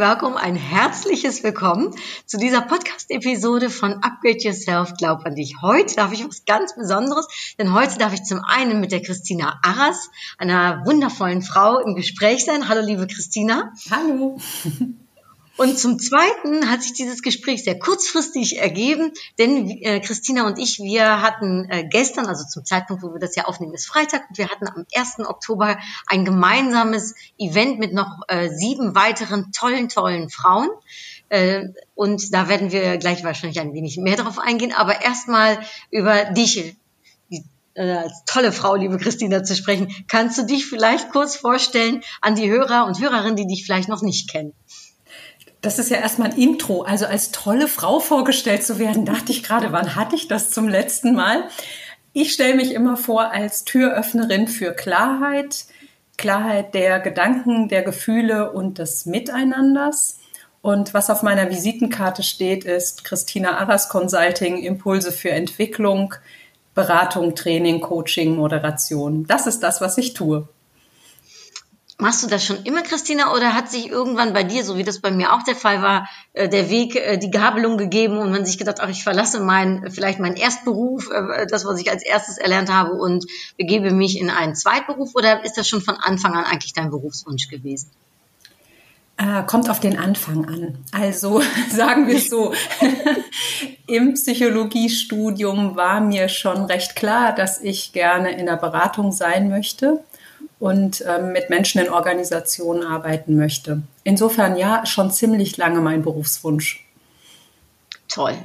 Willkommen, ein herzliches Willkommen zu dieser Podcast-Episode von Upgrade Yourself, glaub an dich. Heute darf ich was ganz Besonderes, denn heute darf ich zum einen mit der Christina Arras, einer wundervollen Frau, im Gespräch sein. Hallo, liebe Christina. Hallo. Und zum Zweiten hat sich dieses Gespräch sehr kurzfristig ergeben, denn äh, Christina und ich, wir hatten äh, gestern, also zum Zeitpunkt, wo wir das ja aufnehmen, ist Freitag, und wir hatten am 1. Oktober ein gemeinsames Event mit noch äh, sieben weiteren tollen, tollen Frauen. Äh, und da werden wir gleich wahrscheinlich ein wenig mehr darauf eingehen, aber erstmal über dich, äh, als tolle Frau, liebe Christina, zu sprechen. Kannst du dich vielleicht kurz vorstellen an die Hörer und Hörerinnen, die dich vielleicht noch nicht kennen? Das ist ja erstmal ein Intro. Also als tolle Frau vorgestellt zu werden, dachte ich gerade, wann hatte ich das zum letzten Mal? Ich stelle mich immer vor als Türöffnerin für Klarheit, Klarheit der Gedanken, der Gefühle und des Miteinanders. Und was auf meiner Visitenkarte steht, ist Christina Arras Consulting, Impulse für Entwicklung, Beratung, Training, Coaching, Moderation. Das ist das, was ich tue. Machst du das schon immer, Christina, oder hat sich irgendwann bei dir, so wie das bei mir auch der Fall war, äh, der Weg, äh, die Gabelung gegeben und man sich gedacht, ach, ich verlasse mein, vielleicht meinen Erstberuf, äh, das, was ich als erstes erlernt habe und begebe mich in einen Zweitberuf, oder ist das schon von Anfang an eigentlich dein Berufswunsch gewesen? kommt auf den Anfang an. Also sagen wir es so, im Psychologiestudium war mir schon recht klar, dass ich gerne in der Beratung sein möchte und ähm, mit Menschen in Organisationen arbeiten möchte. Insofern ja, schon ziemlich lange mein Berufswunsch. Toll.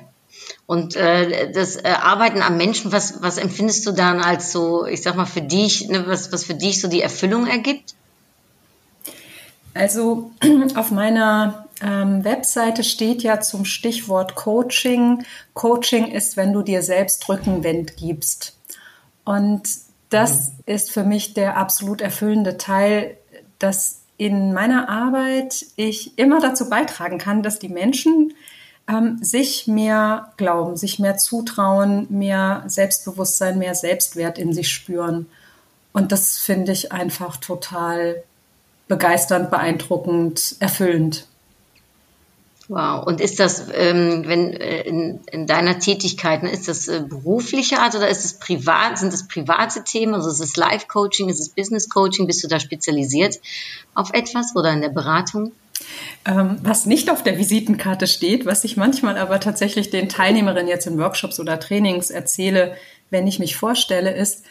Und äh, das äh, Arbeiten am Menschen, was, was empfindest du dann als so, ich sag mal, für dich, ne, was, was für dich so die Erfüllung ergibt? Also auf meiner ähm, Webseite steht ja zum Stichwort Coaching. Coaching ist, wenn du dir selbst Rückenwind gibst. Und das mhm. ist für mich der absolut erfüllende Teil, dass in meiner Arbeit ich immer dazu beitragen kann, dass die Menschen ähm, sich mehr glauben, sich mehr zutrauen, mehr Selbstbewusstsein, mehr Selbstwert in sich spüren. Und das finde ich einfach total begeisternd, beeindruckend, erfüllend. Wow. Und ist das, ähm, wenn äh, in, in deiner Tätigkeit, ne, ist das äh, berufliche Art oder ist es privat? Sind das private Themen? Also ist es Life Coaching, ist es Business Coaching? Bist du da spezialisiert auf etwas oder in der Beratung? Ähm, was nicht auf der Visitenkarte steht, was ich manchmal aber tatsächlich den Teilnehmerinnen jetzt in Workshops oder Trainings erzähle, wenn ich mich vorstelle, ist,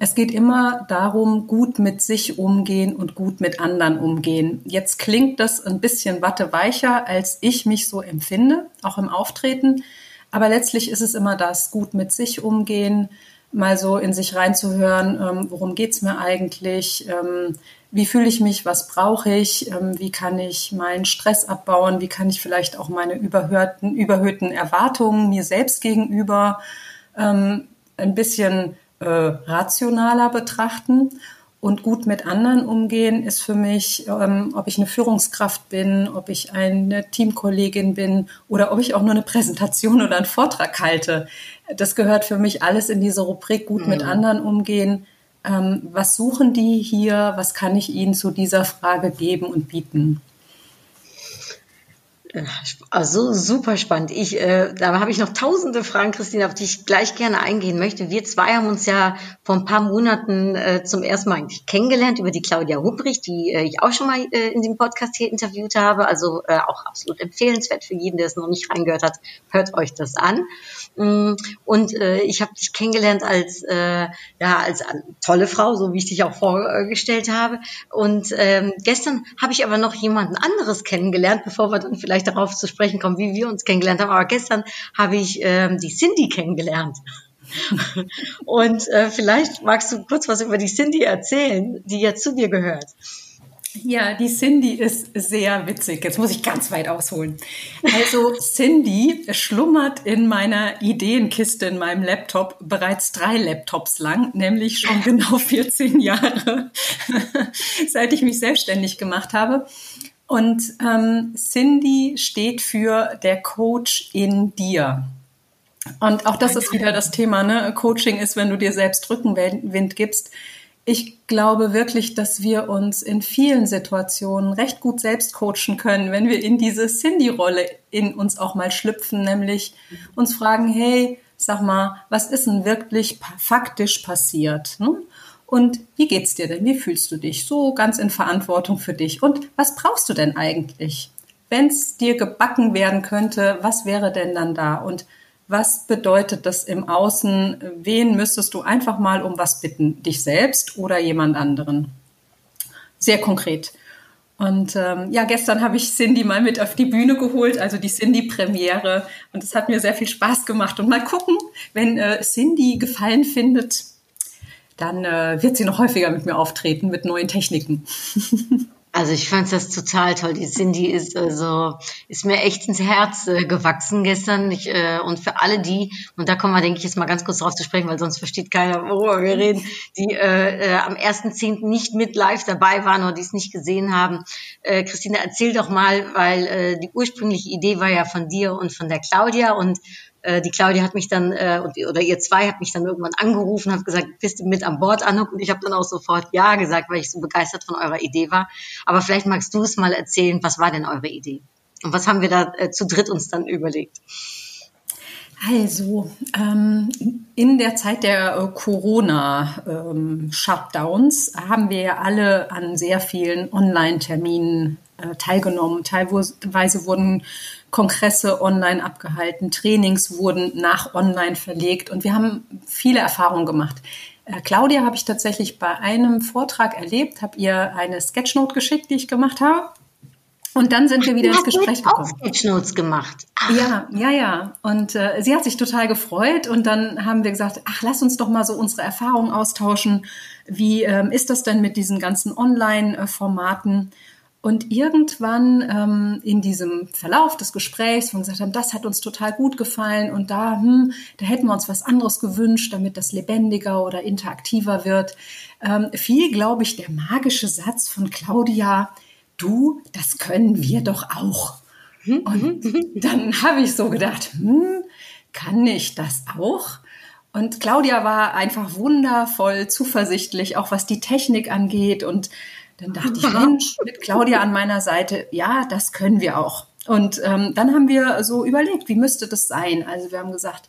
es geht immer darum, gut mit sich umgehen und gut mit anderen umgehen. Jetzt klingt das ein bisschen watteweicher, als ich mich so empfinde, auch im Auftreten. Aber letztlich ist es immer das, gut mit sich umgehen, mal so in sich reinzuhören, ähm, worum geht's mir eigentlich, ähm, wie fühle ich mich, was brauche ich, wie kann ich meinen Stress abbauen, wie kann ich vielleicht auch meine überhörten, überhöhten Erwartungen mir selbst gegenüber ein bisschen äh, rationaler betrachten. Und gut mit anderen umgehen ist für mich, ähm, ob ich eine Führungskraft bin, ob ich eine Teamkollegin bin oder ob ich auch nur eine Präsentation oder einen Vortrag halte. Das gehört für mich alles in diese Rubrik gut mhm. mit anderen umgehen. Ähm, was suchen die hier? Was kann ich ihnen zu dieser Frage geben und bieten? Also super spannend. Ich, äh, da habe ich noch tausende Fragen, Christine, auf die ich gleich gerne eingehen möchte. Wir zwei haben uns ja vor ein paar Monaten äh, zum ersten Mal eigentlich kennengelernt über die Claudia Hubrich, die äh, ich auch schon mal äh, in dem Podcast hier interviewt habe. Also äh, auch absolut empfehlenswert für jeden, der es noch nicht reingehört hat. Hört euch das an. Mm, und äh, ich habe dich kennengelernt als äh, ja als tolle Frau, so wie ich dich auch vorgestellt habe. Und ähm, gestern habe ich aber noch jemanden anderes kennengelernt, bevor wir dann vielleicht gleich darauf zu sprechen kommen, wie wir uns kennengelernt haben. Aber gestern habe ich ähm, die Cindy kennengelernt. Und äh, vielleicht magst du kurz was über die Cindy erzählen, die ja zu dir gehört. Ja, die Cindy ist sehr witzig. Jetzt muss ich ganz weit ausholen. Also Cindy schlummert in meiner Ideenkiste in meinem Laptop bereits drei Laptops lang, nämlich schon genau 14 Jahre, seit ich mich selbstständig gemacht habe. Und ähm, Cindy steht für der Coach in dir. Und auch das ist wieder das Thema, ne? Coaching ist, wenn du dir selbst Rückenwind gibst ich glaube wirklich, dass wir uns in vielen Situationen recht gut selbst coachen können, wenn wir in diese Cindy-Rolle in uns auch mal schlüpfen, nämlich uns fragen, hey, sag mal, was ist denn wirklich faktisch passiert? Ne? Und wie geht's dir denn? Wie fühlst du dich? So ganz in Verantwortung für dich. Und was brauchst du denn eigentlich? Wenn es dir gebacken werden könnte, was wäre denn dann da? Und was bedeutet das im Außen? Wen müsstest du einfach mal um was bitten? Dich selbst oder jemand anderen? Sehr konkret. Und ähm, ja, gestern habe ich Cindy mal mit auf die Bühne geholt, also die Cindy-Premiere. Und es hat mir sehr viel Spaß gemacht. Und mal gucken, wenn äh, Cindy Gefallen findet, dann äh, wird sie noch häufiger mit mir auftreten mit neuen Techniken. Also ich fand das total toll. Die Cindy ist also ist mir echt ins Herz äh, gewachsen gestern. Ich, äh, und für alle die und da kommen wir, denke ich, jetzt mal ganz kurz drauf zu sprechen, weil sonst versteht keiner, worüber wir reden, die äh, äh, am 1.10. nicht mit live dabei waren oder die es nicht gesehen haben. Äh, Christina, erzähl doch mal, weil äh, die ursprüngliche Idee war ja von dir und von der Claudia und die Claudia hat mich dann, äh, oder ihr zwei hat mich dann irgendwann angerufen, hat gesagt, bist du mit an Bord, Anuk? Und ich habe dann auch sofort Ja gesagt, weil ich so begeistert von eurer Idee war. Aber vielleicht magst du es mal erzählen, was war denn eure Idee? Und was haben wir da äh, zu dritt uns dann überlegt? Also, ähm, in der Zeit der äh, Corona-Shutdowns ähm, haben wir ja alle an sehr vielen Online-Terminen äh, teilgenommen. Teilweise wurden Kongresse online abgehalten, Trainings wurden nach online verlegt und wir haben viele Erfahrungen gemacht. Äh, Claudia habe ich tatsächlich bei einem Vortrag erlebt, habe ihr eine Sketchnote geschickt, die ich gemacht habe. Und dann sind wir wieder ins Gespräch gekommen. Auch Sketchnotes gemacht. Ach. Ja, ja, ja. Und äh, sie hat sich total gefreut. Und dann haben wir gesagt, ach, lass uns doch mal so unsere Erfahrungen austauschen. Wie ähm, ist das denn mit diesen ganzen Online-Formaten? Und irgendwann ähm, in diesem Verlauf des Gesprächs, wo wir gesagt haben, das hat uns total gut gefallen und da, hm, da hätten wir uns was anderes gewünscht, damit das lebendiger oder interaktiver wird, ähm, fiel, glaube ich, der magische Satz von Claudia, du, das können wir doch auch. Und dann habe ich so gedacht, hm, kann ich das auch? Und Claudia war einfach wundervoll zuversichtlich, auch was die Technik angeht und dann dachte ich, Mensch, mit Claudia an meiner Seite, ja, das können wir auch. Und ähm, dann haben wir so überlegt, wie müsste das sein? Also wir haben gesagt,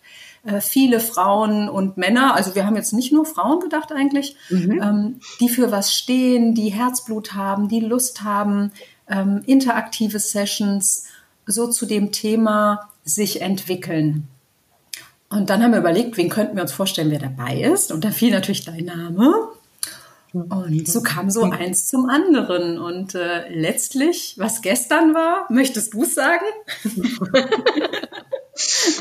viele Frauen und Männer, also wir haben jetzt nicht nur Frauen gedacht eigentlich, mhm. ähm, die für was stehen, die Herzblut haben, die Lust haben, ähm, interaktive Sessions so zu dem Thema sich entwickeln. Und dann haben wir überlegt, wen könnten wir uns vorstellen, wer dabei ist. Und da fiel natürlich dein Name. Und so kam so eins zum anderen. Und äh, letztlich, was gestern war, möchtest du es sagen?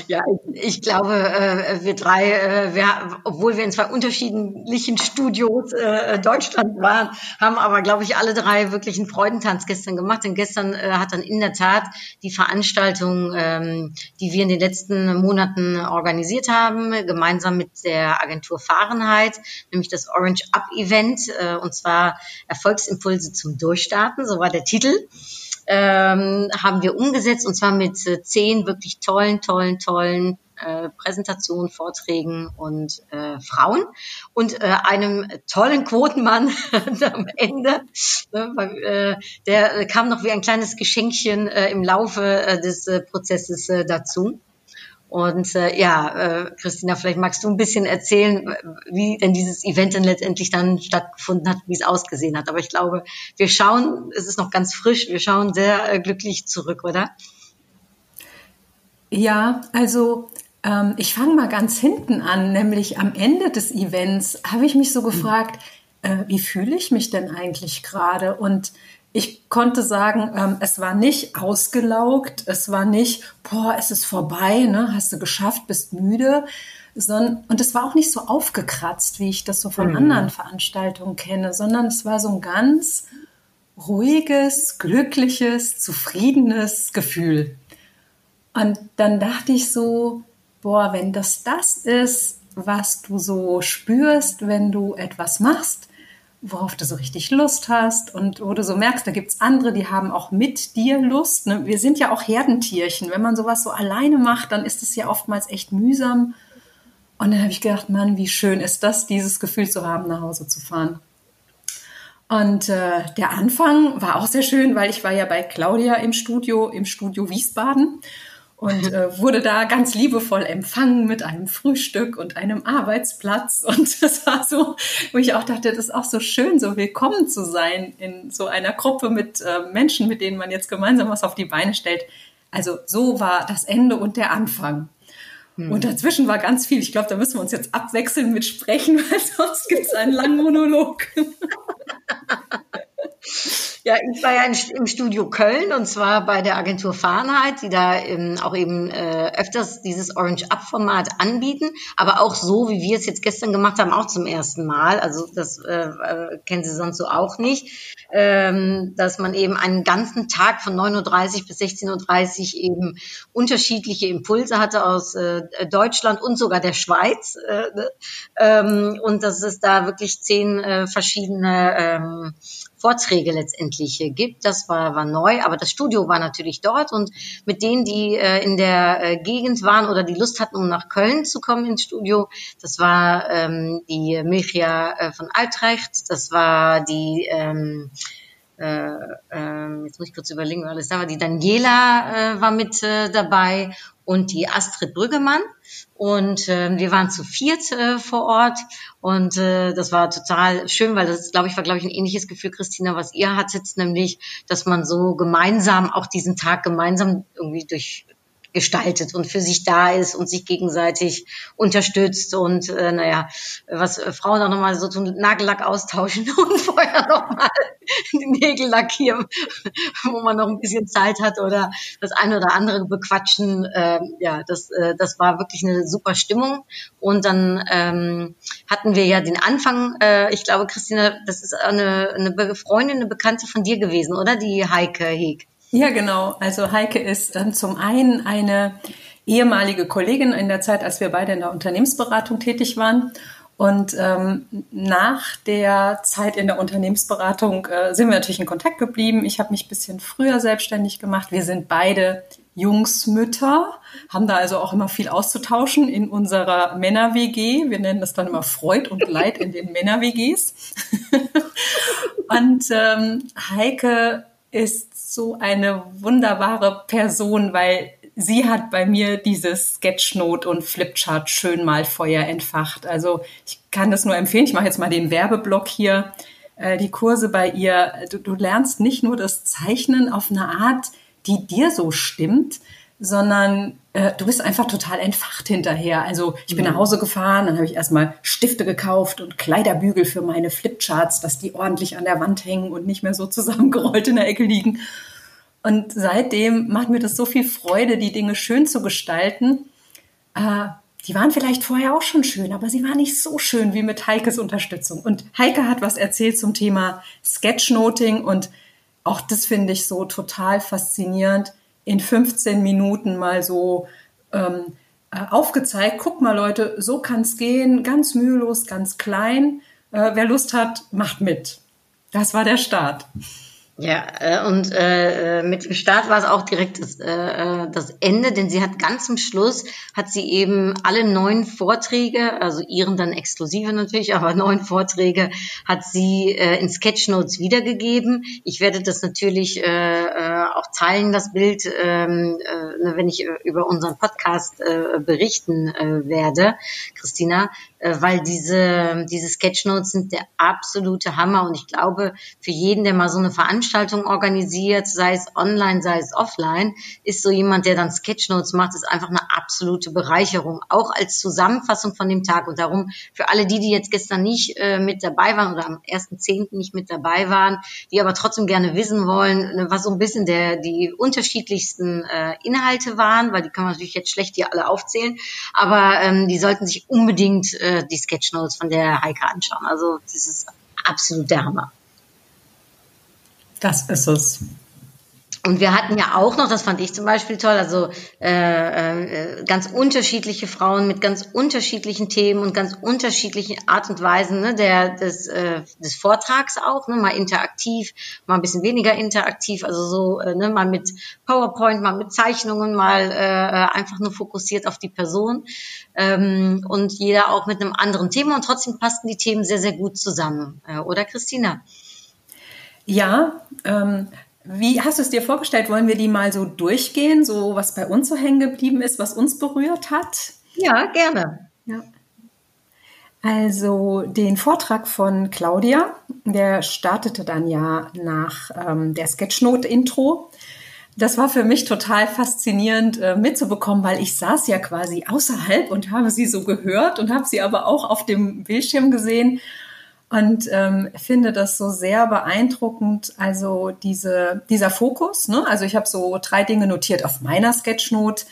Ja, ich glaube, äh, wir drei, äh, wir, obwohl wir in zwei unterschiedlichen Studios äh, Deutschland waren, haben aber, glaube ich, alle drei wirklich einen Freudentanz gestern gemacht. Denn gestern hat dann in der Tat die Veranstaltung, ähm, die wir in den letzten Monaten organisiert haben, gemeinsam mit der Agentur Fahrenheit, nämlich das Orange Up Event, und zwar Erfolgsimpulse zum Durchstarten, so war der Titel ähm, haben wir umgesetzt und zwar mit äh, zehn wirklich tollen, tollen, tollen äh, Präsentationen, Vorträgen und äh, Frauen und äh, einem tollen Quotenmann am Ende. Äh, der kam noch wie ein kleines Geschenkchen äh, im Laufe des Prozesses dazu. Und äh, ja, äh, Christina, vielleicht magst du ein bisschen erzählen, wie denn dieses Event dann letztendlich dann stattgefunden hat, wie es ausgesehen hat. Aber ich glaube, wir schauen, es ist noch ganz frisch, wir schauen sehr äh, glücklich zurück, oder? Ja, also ähm, ich fange mal ganz hinten an, nämlich am Ende des Events habe ich mich so gefragt, äh, wie fühle ich mich denn eigentlich gerade? Und ich konnte sagen, ähm, es war nicht ausgelaugt, es war nicht, boah, es ist vorbei, ne, hast du geschafft, bist müde, sondern, und es war auch nicht so aufgekratzt, wie ich das so von mhm. anderen Veranstaltungen kenne, sondern es war so ein ganz ruhiges, glückliches, zufriedenes Gefühl. Und dann dachte ich so, boah, wenn das das ist, was du so spürst, wenn du etwas machst, worauf du so richtig Lust hast und wo du so merkst, da gibt's andere, die haben auch mit dir Lust. Ne? Wir sind ja auch Herdentierchen. Wenn man sowas so alleine macht, dann ist es ja oftmals echt mühsam. Und dann habe ich gedacht, Mann, wie schön ist das, dieses Gefühl zu haben, nach Hause zu fahren. Und äh, der Anfang war auch sehr schön, weil ich war ja bei Claudia im Studio, im Studio Wiesbaden und äh, wurde da ganz liebevoll empfangen mit einem Frühstück und einem Arbeitsplatz. Und das war so, wo ich auch dachte, das ist auch so schön, so willkommen zu sein in so einer Gruppe mit äh, Menschen, mit denen man jetzt gemeinsam was auf die Beine stellt. Also so war das Ende und der Anfang. Hm. Und dazwischen war ganz viel. Ich glaube, da müssen wir uns jetzt abwechseln mit Sprechen, weil sonst gibt es einen langen Monolog. Ja, ich war ja im Studio Köln und zwar bei der Agentur Fahrenheit, die da ähm, auch eben äh, öfters dieses Orange-Up-Format anbieten, aber auch so, wie wir es jetzt gestern gemacht haben, auch zum ersten Mal. Also das äh, äh, kennen Sie sonst so auch nicht, ähm, dass man eben einen ganzen Tag von 9.30 Uhr bis 16.30 Uhr eben unterschiedliche Impulse hatte aus äh, Deutschland und sogar der Schweiz. Äh, ne? ähm, und dass es da wirklich zehn äh, verschiedene ähm, Vorträge letztendlich gibt. Das war, war neu, aber das Studio war natürlich dort und mit denen, die äh, in der äh, Gegend waren oder die Lust hatten, um nach Köln zu kommen ins Studio, das war ähm, die Milchia äh, von Altrecht, das war die ähm, äh, äh, jetzt muss ich kurz überlegen, weil alles da war. Die Daniela äh, war mit äh, dabei und die Astrid Brüggemann. Und äh, wir waren zu viert äh, vor Ort und äh, das war total schön, weil das, glaube ich, war, glaube ich, ein ähnliches Gefühl, Christina, was ihr hattet, nämlich, dass man so gemeinsam auch diesen Tag gemeinsam irgendwie durch gestaltet und für sich da ist und sich gegenseitig unterstützt und äh, naja, was äh, Frauen auch nochmal so tun, Nagellack austauschen und vorher nochmal den Nägel lackieren, wo man noch ein bisschen Zeit hat oder das eine oder andere bequatschen. Äh, ja, das, äh, das war wirklich eine super Stimmung. Und dann ähm, hatten wir ja den Anfang, äh, ich glaube, Christina, das ist eine, eine Freundin, eine Bekannte von dir gewesen, oder? Die Heike Heg. Ja, genau. Also Heike ist ähm, zum einen eine ehemalige Kollegin in der Zeit, als wir beide in der Unternehmensberatung tätig waren. Und ähm, nach der Zeit in der Unternehmensberatung äh, sind wir natürlich in Kontakt geblieben. Ich habe mich bisschen früher selbstständig gemacht. Wir sind beide Jungsmütter, haben da also auch immer viel auszutauschen in unserer Männer-WG. Wir nennen das dann immer Freud und Leid in den Männer-WGs. und ähm, Heike ist so eine wunderbare Person, weil sie hat bei mir dieses Sketchnote und Flipchart schön mal Feuer entfacht. Also ich kann das nur empfehlen. Ich mache jetzt mal den Werbeblock hier. Äh, die Kurse bei ihr. Du, du lernst nicht nur das Zeichnen auf eine Art, die dir so stimmt, sondern äh, du bist einfach total entfacht hinterher. Also ich bin mhm. nach Hause gefahren, dann habe ich erstmal Stifte gekauft und Kleiderbügel für meine Flipcharts, dass die ordentlich an der Wand hängen und nicht mehr so zusammengerollt in der Ecke liegen. Und seitdem macht mir das so viel Freude, die Dinge schön zu gestalten. Äh, die waren vielleicht vorher auch schon schön, aber sie waren nicht so schön wie mit Heikes Unterstützung. Und Heike hat was erzählt zum Thema Sketchnoting und auch das finde ich so total faszinierend in 15 Minuten mal so ähm, äh, aufgezeigt. Guck mal, Leute, so kann es gehen, ganz mühelos, ganz klein. Äh, wer Lust hat, macht mit. Das war der Start. Ja, äh, und äh, äh, mit dem Start war es auch direkt das, äh, das Ende, denn sie hat ganz zum Schluss, hat sie eben alle neun Vorträge, also ihren dann exklusive natürlich, aber neun Vorträge hat sie äh, in Sketchnotes wiedergegeben. Ich werde das natürlich äh, äh, auch teilen, das Bild, ähm, äh, wenn ich über unseren Podcast äh, berichten äh, werde, Christina, äh, weil diese, diese Sketchnotes sind der absolute Hammer. Und ich glaube, für jeden, der mal so eine Veranstaltung organisiert, sei es online, sei es offline, ist so jemand, der dann Sketchnotes macht, ist einfach eine absolute Bereicherung, auch als Zusammenfassung von dem Tag. Und darum für alle die, die jetzt gestern nicht äh, mit dabei waren oder am 1.10. nicht mit dabei waren, die aber trotzdem gerne wissen wollen, ne, was so ein bisschen der, die unterschiedlichsten äh, Inhalte waren, weil die kann man natürlich jetzt schlecht hier alle aufzählen, aber ähm, die sollten sich unbedingt äh, die Sketchnotes von der Heike anschauen. Also das ist absolut der Hammer. Das ist es. Und wir hatten ja auch noch, das fand ich zum Beispiel toll, also äh, äh, ganz unterschiedliche Frauen mit ganz unterschiedlichen Themen und ganz unterschiedlichen Art und Weisen ne, der, des, äh, des Vortrags auch, ne, mal interaktiv, mal ein bisschen weniger interaktiv, also so äh, ne, mal mit PowerPoint, mal mit Zeichnungen, mal äh, einfach nur fokussiert auf die Person ähm, und jeder auch mit einem anderen Thema und trotzdem passten die Themen sehr, sehr gut zusammen, äh, oder Christina? Ja, ähm, wie hast du es dir vorgestellt? Wollen wir die mal so durchgehen, so was bei uns so hängen geblieben ist, was uns berührt hat? Ja, gerne. Ja. Also den Vortrag von Claudia, der startete dann ja nach ähm, der Sketchnote-Intro. Das war für mich total faszinierend äh, mitzubekommen, weil ich saß ja quasi außerhalb und habe sie so gehört und habe sie aber auch auf dem Bildschirm gesehen und ähm, finde das so sehr beeindruckend. Also diese, dieser Fokus, ne? also ich habe so drei Dinge notiert auf meiner Sketchnote.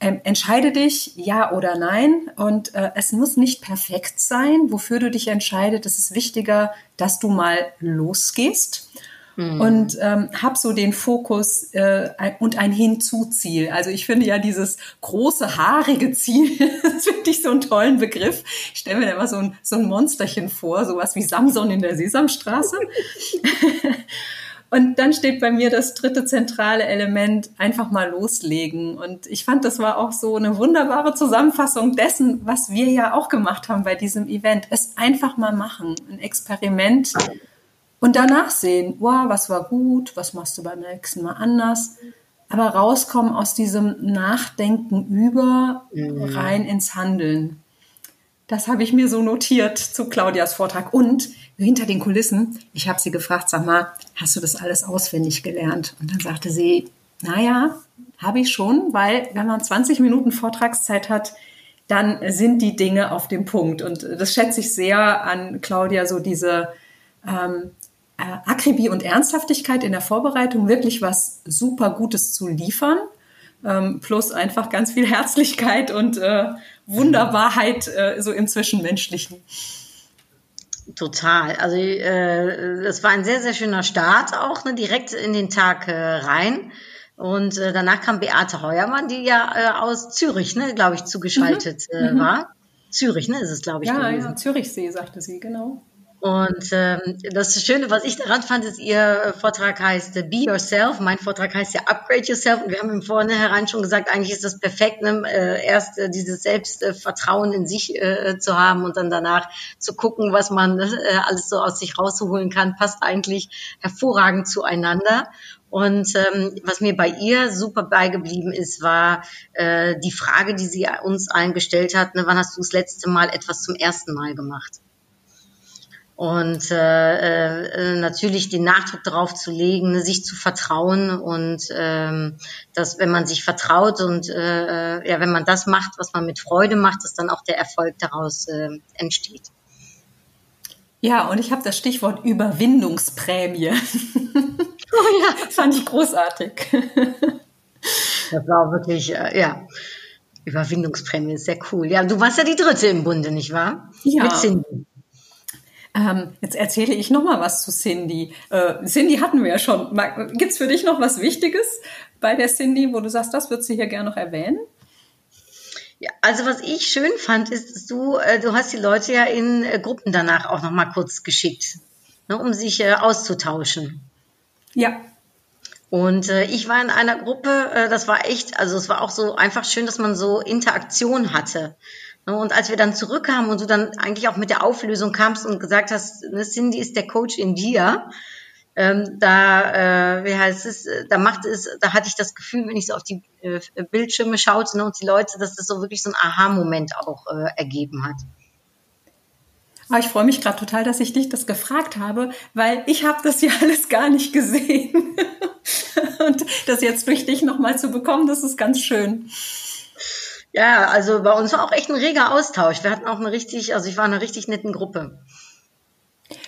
Ähm, entscheide dich, ja oder nein. Und äh, es muss nicht perfekt sein, wofür du dich entscheidest. Es ist wichtiger, dass du mal losgehst Mhm. Und ähm, habe so den Fokus äh, und ein Hinzuziel. Also ich finde ja dieses große, haarige Ziel, das finde ich so einen tollen Begriff. Ich stelle mir da immer so ein, so ein Monsterchen vor, sowas wie Samson in der Sesamstraße. Und dann steht bei mir das dritte zentrale Element, einfach mal loslegen. Und ich fand, das war auch so eine wunderbare Zusammenfassung dessen, was wir ja auch gemacht haben bei diesem Event. Es einfach mal machen, ein Experiment und danach sehen, wow, was war gut, was machst du beim nächsten Mal anders. Aber rauskommen aus diesem Nachdenken über mhm. rein ins Handeln. Das habe ich mir so notiert zu Claudias Vortrag. Und hinter den Kulissen, ich habe sie gefragt, sag mal, hast du das alles auswendig gelernt? Und dann sagte sie, naja, habe ich schon, weil wenn man 20 Minuten Vortragszeit hat, dann sind die Dinge auf dem Punkt. Und das schätze ich sehr an Claudia, so diese ähm, äh, Akribie und Ernsthaftigkeit in der Vorbereitung, wirklich was super Gutes zu liefern, ähm, plus einfach ganz viel Herzlichkeit und äh, Wunderbarheit äh, so im Zwischenmenschlichen. Total. Also äh, das war ein sehr, sehr schöner Start auch, ne, direkt in den Tag äh, rein. Und äh, danach kam Beate Heuermann, die ja äh, aus Zürich, ne, glaube ich, zugeschaltet mhm. äh, mhm. war. Zürich, ne, ist es, glaube ich. Ja, gewesen. ja, Zürichsee, sagte sie, genau. Und ähm, das Schöne, was ich daran fand, ist, Ihr Vortrag heißt Be Yourself. Mein Vortrag heißt ja Upgrade Yourself. Und wir haben im Vornherein schon gesagt, eigentlich ist das perfekt, ne? äh, erst äh, dieses Selbstvertrauen in sich äh, zu haben und dann danach zu gucken, was man äh, alles so aus sich rausholen kann, passt eigentlich hervorragend zueinander. Und ähm, was mir bei ihr super beigeblieben ist, war äh, die Frage, die sie uns allen gestellt hat, ne, wann hast du das letzte Mal etwas zum ersten Mal gemacht? Und äh, äh, natürlich den Nachdruck darauf zu legen, sich zu vertrauen und ähm, dass wenn man sich vertraut und äh, äh, ja, wenn man das macht, was man mit Freude macht, dass dann auch der Erfolg daraus äh, entsteht. Ja, und ich habe das Stichwort Überwindungsprämie. Oh ja, das fand ich großartig. Das war wirklich, äh, ja, Überwindungsprämie ist sehr cool. Ja, du warst ja die dritte im Bunde, nicht wahr? Ja. Mit Cindy. Ähm, jetzt erzähle ich noch mal was zu Cindy. Äh, Cindy hatten wir ja schon. Gibt es für dich noch was Wichtiges bei der Cindy, wo du sagst, das würdest du hier gerne noch erwähnen? Ja, also was ich schön fand, ist, dass du, äh, du hast die Leute ja in äh, Gruppen danach auch noch mal kurz geschickt, ne, um sich äh, auszutauschen. Ja. Und äh, ich war in einer Gruppe, äh, das war echt, also es war auch so einfach schön, dass man so Interaktion hatte. Und als wir dann zurückkamen und du dann eigentlich auch mit der Auflösung kamst und gesagt hast, ne, Cindy ist der Coach in dir, ähm, da, äh, wie heißt es, da macht es, da hatte ich das Gefühl, wenn ich so auf die äh, Bildschirme schaute ne, und die Leute, dass das so wirklich so ein Aha-Moment auch äh, ergeben hat. Aber ich freue mich gerade total, dass ich dich das gefragt habe, weil ich habe das ja alles gar nicht gesehen. und das jetzt durch dich nochmal zu bekommen, das ist ganz schön. Ja, also bei uns war auch echt ein reger Austausch. Wir hatten auch eine richtig, also ich war in einer richtig netten Gruppe.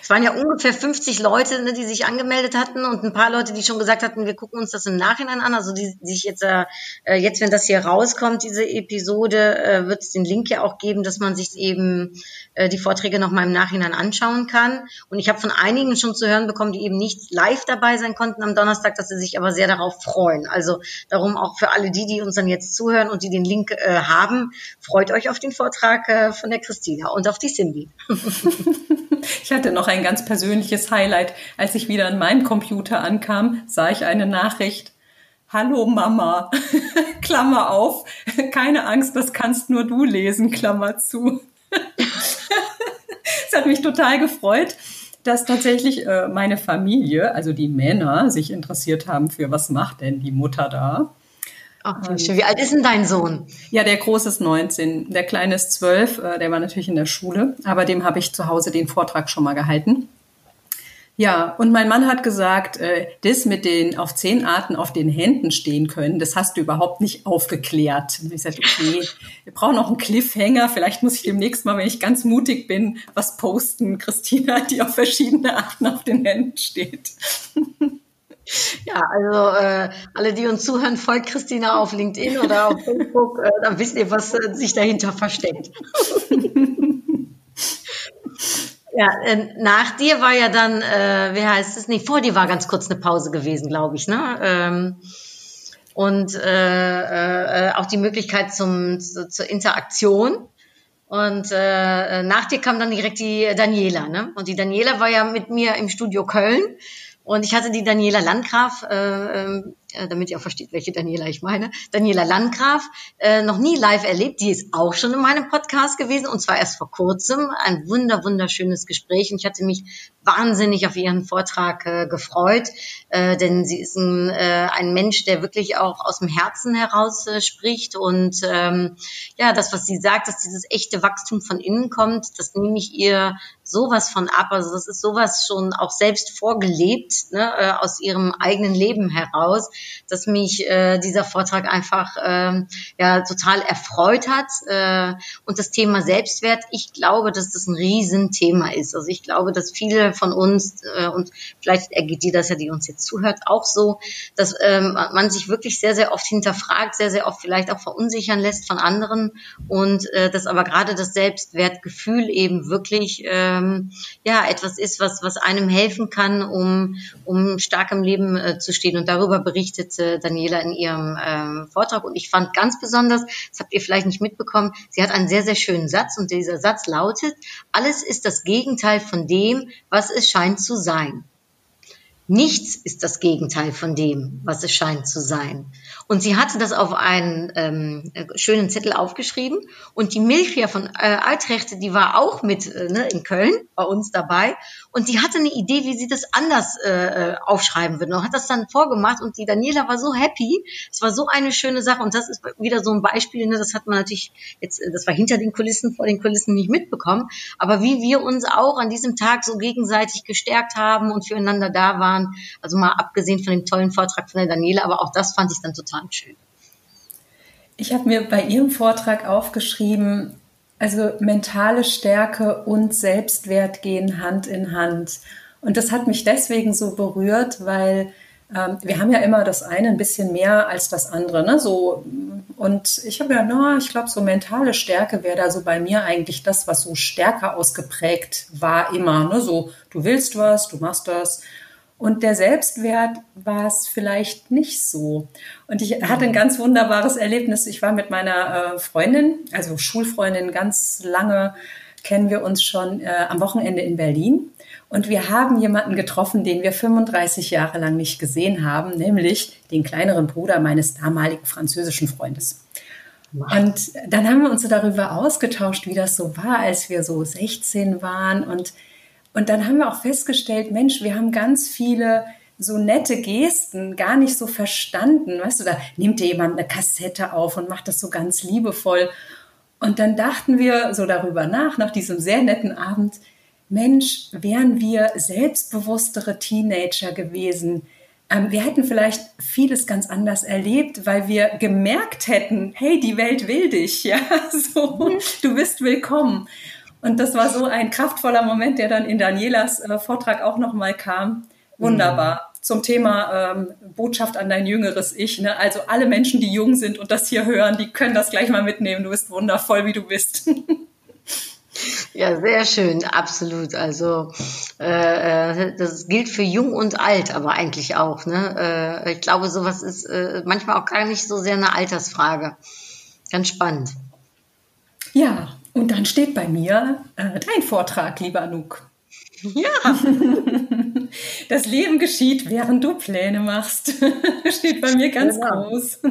Es waren ja ungefähr 50 Leute, ne, die sich angemeldet hatten und ein paar Leute, die schon gesagt hatten, wir gucken uns das im Nachhinein an. Also die, die sich jetzt, äh, jetzt, wenn das hier rauskommt, diese Episode, äh, wird es den Link ja auch geben, dass man sich eben äh, die Vorträge nochmal im Nachhinein anschauen kann. Und ich habe von einigen schon zu hören bekommen, die eben nicht live dabei sein konnten am Donnerstag, dass sie sich aber sehr darauf freuen. Also darum auch für alle die, die uns dann jetzt zuhören und die den Link äh, haben, freut euch auf den Vortrag äh, von der Christina und auf die Cindy. Ich hatte noch ein ganz persönliches Highlight. Als ich wieder an meinem Computer ankam, sah ich eine Nachricht. Hallo Mama, Klammer auf, keine Angst, das kannst nur du lesen, Klammer zu. Es hat mich total gefreut, dass tatsächlich äh, meine Familie, also die Männer, sich interessiert haben für, was macht denn die Mutter da. Ach, schön. Wie alt ist denn dein Sohn? Ja, der Große ist 19, der Kleine ist 12, äh, der war natürlich in der Schule, aber dem habe ich zu Hause den Vortrag schon mal gehalten. Ja, und mein Mann hat gesagt, äh, das mit den auf zehn Arten auf den Händen stehen können, das hast du überhaupt nicht aufgeklärt. Und ich sagte, okay, wir brauchen noch einen Cliffhanger. Vielleicht muss ich demnächst mal, wenn ich ganz mutig bin, was posten, Christina, die auf verschiedene Arten auf den Händen steht. Ja, also äh, alle, die uns zuhören, folgt Christina auf LinkedIn oder auf Facebook, äh, dann wisst ihr, was äh, sich dahinter versteckt. ja, äh, nach dir war ja dann, äh, wie heißt es? Nee, vor dir war ganz kurz eine Pause gewesen, glaube ich, ne? Ähm, und äh, äh, auch die Möglichkeit zum, zu, zur Interaktion. Und äh, nach dir kam dann direkt die Daniela, ne? Und die Daniela war ja mit mir im Studio Köln. Und ich hatte die Daniela Landgraf, äh, ähm, äh, damit ihr auch versteht, welche Daniela ich meine, Daniela Landgraf, äh, noch nie live erlebt. Die ist auch schon in meinem Podcast gewesen und zwar erst vor kurzem. Ein wunder, wunderschönes Gespräch und ich hatte mich wahnsinnig auf ihren Vortrag äh, gefreut, äh, denn sie ist ein, äh, ein Mensch, der wirklich auch aus dem Herzen heraus äh, spricht und ähm, ja, das, was sie sagt, dass dieses echte Wachstum von innen kommt, das nehme ich ihr sowas von ab. Also das ist sowas schon auch selbst vorgelebt, ne, äh, aus ihrem eigenen Leben heraus, dass mich äh, dieser Vortrag einfach äh, ja total erfreut hat. Äh, und das Thema Selbstwert, ich glaube, dass das ein Riesenthema ist. Also ich glaube, dass viele von uns, äh, und vielleicht ergeht dir das ja, die uns jetzt zuhört, auch so, dass ähm, man sich wirklich sehr, sehr oft hinterfragt, sehr, sehr oft vielleicht auch verunsichern lässt von anderen und äh, dass aber gerade das Selbstwertgefühl eben wirklich äh, ähm, ja etwas ist, was, was einem helfen kann, um, um stark im Leben äh, zu stehen. Und darüber berichtete Daniela in ihrem ähm, Vortrag. Und ich fand ganz besonders, das habt ihr vielleicht nicht mitbekommen, sie hat einen sehr, sehr schönen Satz und dieser Satz lautet, alles ist das Gegenteil von dem, was es scheint zu sein. Nichts ist das Gegenteil von dem, was es scheint zu sein. Und sie hatte das auf einen ähm, schönen Zettel aufgeschrieben. Und die Milchia von äh, Altrechte, die war auch mit äh, ne, in Köln bei uns dabei. Und die hatte eine Idee, wie sie das anders äh, aufschreiben würde. Und hat das dann vorgemacht. Und die Daniela war so happy. Es war so eine schöne Sache. Und das ist wieder so ein Beispiel. Ne, das hat man natürlich jetzt, das war hinter den Kulissen, vor den Kulissen nicht mitbekommen. Aber wie wir uns auch an diesem Tag so gegenseitig gestärkt haben und füreinander da waren. Also mal abgesehen von dem tollen Vortrag von der Daniela. Aber auch das fand ich dann total schön. Ich habe mir bei Ihrem Vortrag aufgeschrieben, also mentale Stärke und Selbstwert gehen Hand in Hand. Und das hat mich deswegen so berührt, weil ähm, wir haben ja immer das eine ein bisschen mehr als das andere. Ne? So, und ich habe ja, na, ich glaube, so mentale Stärke wäre da so bei mir eigentlich das, was so stärker ausgeprägt war immer. Ne? So, du willst was, du machst das. Und der Selbstwert war es vielleicht nicht so. Und ich hatte ein ganz wunderbares Erlebnis. Ich war mit meiner äh, Freundin, also Schulfreundin, ganz lange kennen wir uns schon äh, am Wochenende in Berlin. Und wir haben jemanden getroffen, den wir 35 Jahre lang nicht gesehen haben, nämlich den kleineren Bruder meines damaligen französischen Freundes. Und dann haben wir uns so darüber ausgetauscht, wie das so war, als wir so 16 waren und und dann haben wir auch festgestellt, Mensch, wir haben ganz viele so nette Gesten gar nicht so verstanden. Weißt du, da nimmt dir jemand eine Kassette auf und macht das so ganz liebevoll. Und dann dachten wir so darüber nach, nach diesem sehr netten Abend, Mensch, wären wir selbstbewusstere Teenager gewesen. Ähm, wir hätten vielleicht vieles ganz anders erlebt, weil wir gemerkt hätten, hey, die Welt will dich, ja, so, mhm. du bist willkommen. Und das war so ein kraftvoller Moment, der dann in Danielas äh, Vortrag auch nochmal kam. Wunderbar. Mhm. Zum Thema ähm, Botschaft an dein jüngeres Ich. Ne? Also alle Menschen, die jung sind und das hier hören, die können das gleich mal mitnehmen. Du bist wundervoll, wie du bist. Ja, sehr schön, absolut. Also äh, äh, das gilt für jung und alt, aber eigentlich auch. Ne? Äh, ich glaube, sowas ist äh, manchmal auch gar nicht so sehr eine Altersfrage. Ganz spannend. Ja, und dann steht bei mir äh, dein Vortrag, lieber Anouk. Ja. Das Leben geschieht, während du Pläne machst. steht bei mir ganz genau. groß.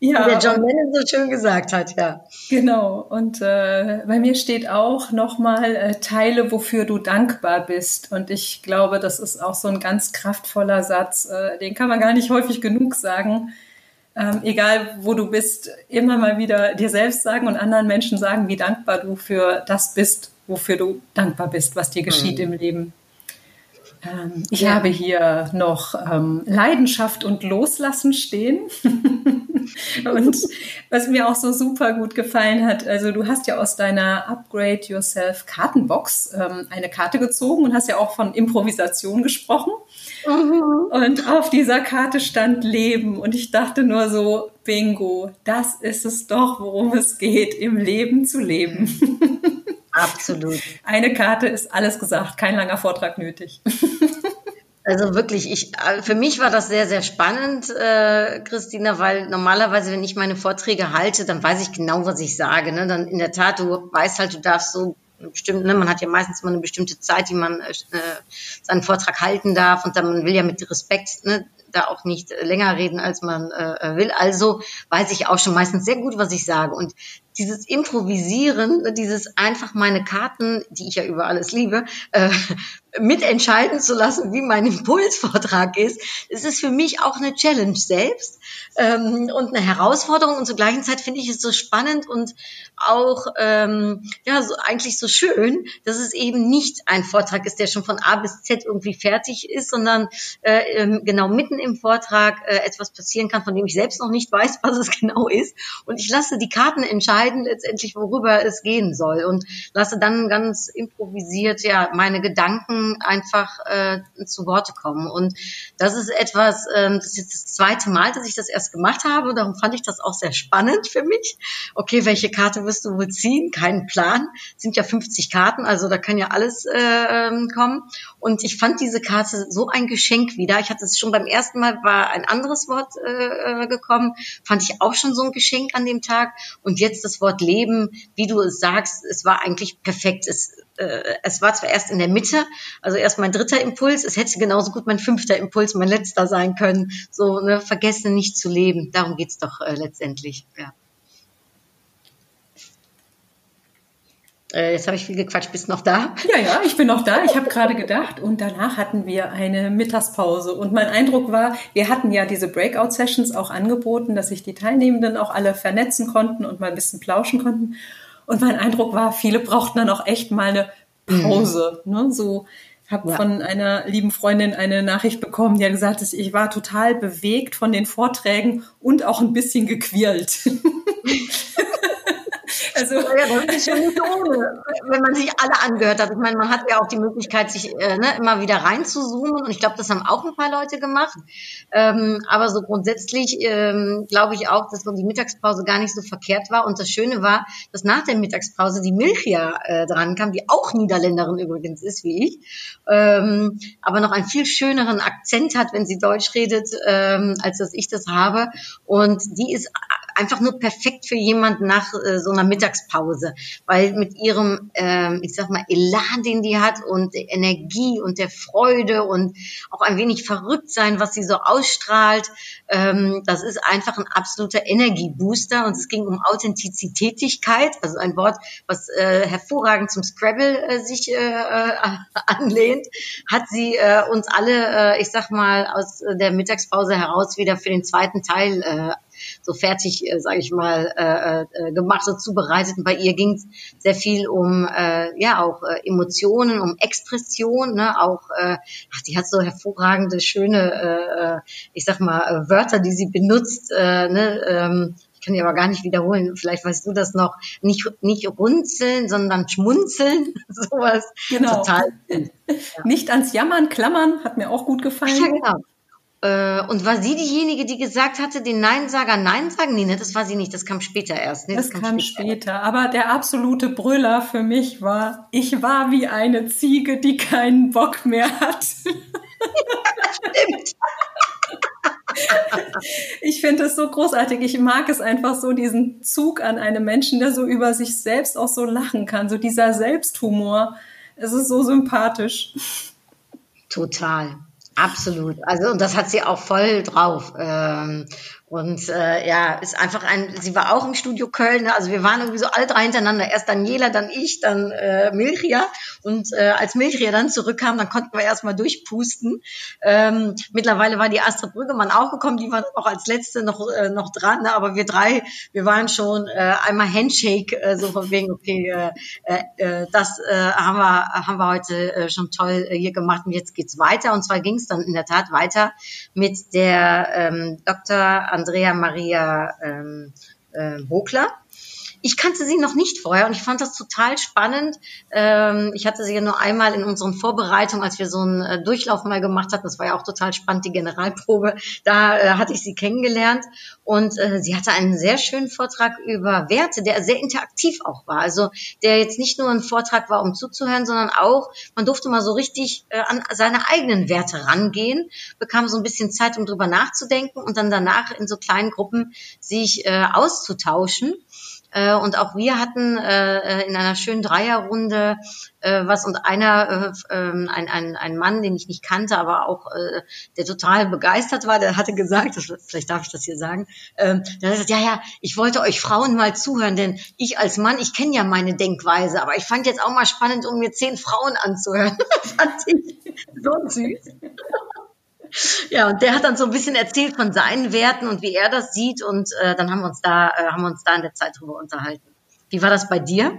ja, der John Lennon so schön gesagt hat, ja. Genau. Und äh, bei mir steht auch nochmal äh, Teile, wofür du dankbar bist. Und ich glaube, das ist auch so ein ganz kraftvoller Satz. Äh, den kann man gar nicht häufig genug sagen. Ähm, egal wo du bist, immer mal wieder dir selbst sagen und anderen Menschen sagen, wie dankbar du für das bist, wofür du dankbar bist, was dir geschieht mhm. im Leben. Ähm, ich ja. habe hier noch ähm, Leidenschaft und Loslassen stehen. und was mir auch so super gut gefallen hat, also du hast ja aus deiner Upgrade Yourself Kartenbox ähm, eine Karte gezogen und hast ja auch von Improvisation gesprochen. Mhm. Und auf dieser Karte stand Leben und ich dachte nur so, Bingo, das ist es doch, worum es geht, im Leben zu leben. Absolut. Eine Karte ist alles gesagt, kein langer Vortrag nötig. Also wirklich, ich, äh, für mich war das sehr, sehr spannend, äh, Christina, weil normalerweise, wenn ich meine Vorträge halte, dann weiß ich genau, was ich sage. Ne? Dann in der Tat, du weißt halt, du darfst so bestimmt, ne, man hat ja meistens immer eine bestimmte Zeit, die man äh, seinen Vortrag halten darf und dann man will ja mit Respekt ne, da auch nicht länger reden, als man äh, will. Also weiß ich auch schon meistens sehr gut, was ich sage. Und dieses Improvisieren, dieses einfach meine Karten, die ich ja über alles liebe, äh, mitentscheiden zu lassen, wie mein Impulsvortrag ist, es ist für mich auch eine Challenge selbst ähm, und eine Herausforderung. Und zur gleichen Zeit finde ich es so spannend und auch ähm, ja so eigentlich so schön, dass es eben nicht ein Vortrag ist, der schon von A bis Z irgendwie fertig ist, sondern äh, ähm, genau mitten im Vortrag äh, etwas passieren kann, von dem ich selbst noch nicht weiß, was es genau ist. Und ich lasse die Karten entscheiden letztendlich, worüber es gehen soll und lasse dann ganz improvisiert ja meine Gedanken einfach äh, zu Worte kommen. Und das ist etwas, ähm, das ist jetzt das zweite Mal, dass ich das erst gemacht habe. Darum fand ich das auch sehr spannend für mich. Okay, welche Karte wirst du wohl ziehen? Keinen Plan. Es sind ja 50 Karten, also da kann ja alles äh, ähm, kommen. Und ich fand diese Karte so ein Geschenk wieder. Ich hatte es schon beim ersten Mal, war ein anderes Wort äh, äh gekommen. Fand ich auch schon so ein Geschenk an dem Tag. Und jetzt das Wort Leben, wie du es sagst, es war eigentlich perfekt. Es äh, es war zwar erst in der Mitte, also erst mein dritter Impuls, es hätte genauso gut mein fünfter Impuls, mein letzter sein können. So, ne, vergesse nicht zu leben. Darum geht's doch äh, letztendlich. Ja. Äh, jetzt habe ich viel gequatscht. Bist du noch da? Ja, ja, ich bin noch da. Ich habe gerade gedacht. Und danach hatten wir eine Mittagspause. Und mein Eindruck war, wir hatten ja diese Breakout-Sessions auch angeboten, dass sich die Teilnehmenden auch alle vernetzen konnten und mal ein bisschen plauschen konnten. Und mein Eindruck war, viele brauchten dann auch echt mal eine Pause. Mhm. Ne? So habe ja. von einer lieben Freundin eine Nachricht bekommen, die hat gesagt, ich war total bewegt von den Vorträgen und auch ein bisschen gequält. Also, ja, das ist schon nicht ohne, wenn man sich alle angehört hat. Ich meine, man hat ja auch die Möglichkeit, sich äh, ne, immer wieder reinzuzoomen und ich glaube, das haben auch ein paar Leute gemacht. Ähm, aber so grundsätzlich ähm, glaube ich auch, dass die Mittagspause gar nicht so verkehrt war. Und das Schöne war, dass nach der Mittagspause die Milchia äh, dran kam, die auch Niederländerin übrigens ist, wie ich, ähm, aber noch einen viel schöneren Akzent hat, wenn sie Deutsch redet, ähm, als dass ich das habe. Und die ist einfach nur perfekt für jemanden nach äh, so einer Mittagspause, weil mit ihrem, ähm, ich sag mal, Elan, den die hat und der Energie und der Freude und auch ein wenig verrückt sein, was sie so ausstrahlt, ähm, das ist einfach ein absoluter Energiebooster. Und es ging um Authentizitätigkeit, also ein Wort, was äh, hervorragend zum Scrabble äh, sich äh, äh, anlehnt, hat sie äh, uns alle, äh, ich sag mal, aus der Mittagspause heraus wieder für den zweiten Teil äh, so fertig, äh, sage ich mal, äh, äh, gemacht und zubereitet. Und bei ihr ging es sehr viel um äh, ja auch äh, Emotionen, um Expression, ne? auch äh, ach, die hat so hervorragende, schöne, äh, äh ich sag mal, äh, Wörter, die sie benutzt. Äh, ne? ähm, ich kann die aber gar nicht wiederholen, vielleicht weißt du das noch, nicht, nicht runzeln, sondern schmunzeln, sowas. Genau. Total. Ja. Nicht ans Jammern, klammern, hat mir auch gut gefallen. Ja, genau. Äh, und war sie diejenige, die gesagt hatte, den Neinsager Nein sagen? Nee, ne, das war sie nicht, das kam später erst. Nee, das, das, kam, später. später. Aber der absolute Brüller für mich war, ich war wie eine Ziege, die keinen Bock mehr hat. Stimmt. ich finde es so großartig. Ich mag es einfach so, diesen Zug an einem Menschen, der so über sich selbst auch so lachen kann. So dieser Selbsthumor. Es ist so sympathisch. Total. Absolut. Also und das hat sie auch voll drauf. Ähm, und äh, ja, ist einfach ein, sie war auch im Studio Köln, ne? also wir waren irgendwie so alle drei hintereinander, erst Daniela, dann ich, dann äh, Milchria. Und äh, als Milchria dann zurückkam, dann konnten wir erstmal durchpusten. Ähm, mittlerweile war die Astrid Brüggemann auch gekommen, die war auch als letzte noch, äh, noch dran, ne? aber wir drei, wir waren schon äh, einmal Handshake, äh, so von wegen, okay, äh, äh, das äh, haben, wir, haben wir heute äh, schon toll äh, hier gemacht und jetzt geht's weiter. Und zwar ging es dann in der Tat weiter mit der ähm, Dr. Andrea Maria ähm, äh, Bogler. Ich kannte sie noch nicht vorher und ich fand das total spannend. Ähm, ich hatte sie ja nur einmal in unseren Vorbereitungen, als wir so einen äh, Durchlauf mal gemacht hatten. Das war ja auch total spannend, die Generalprobe. Da äh, hatte ich sie kennengelernt und äh, sie hatte einen sehr schönen Vortrag über Werte, der sehr interaktiv auch war. Also der jetzt nicht nur ein Vortrag war, um zuzuhören, sondern auch, man durfte mal so richtig äh, an seine eigenen Werte rangehen, bekam so ein bisschen Zeit, um drüber nachzudenken und dann danach in so kleinen Gruppen sich äh, auszutauschen. Äh, und auch wir hatten äh, in einer schönen Dreierrunde äh, was und einer, äh, ähm, ein, ein, ein Mann, den ich nicht kannte, aber auch äh, der total begeistert war, der hatte gesagt, vielleicht darf ich das hier sagen, ähm, der hat gesagt, ja, ja, ich wollte euch Frauen mal zuhören, denn ich als Mann, ich kenne ja meine Denkweise, aber ich fand jetzt auch mal spannend, um mir zehn Frauen anzuhören. das fand ich so süß. Ja, und der hat dann so ein bisschen erzählt von seinen Werten und wie er das sieht und äh, dann haben wir uns da äh, haben wir uns da in der Zeit drüber unterhalten. Wie war das bei dir?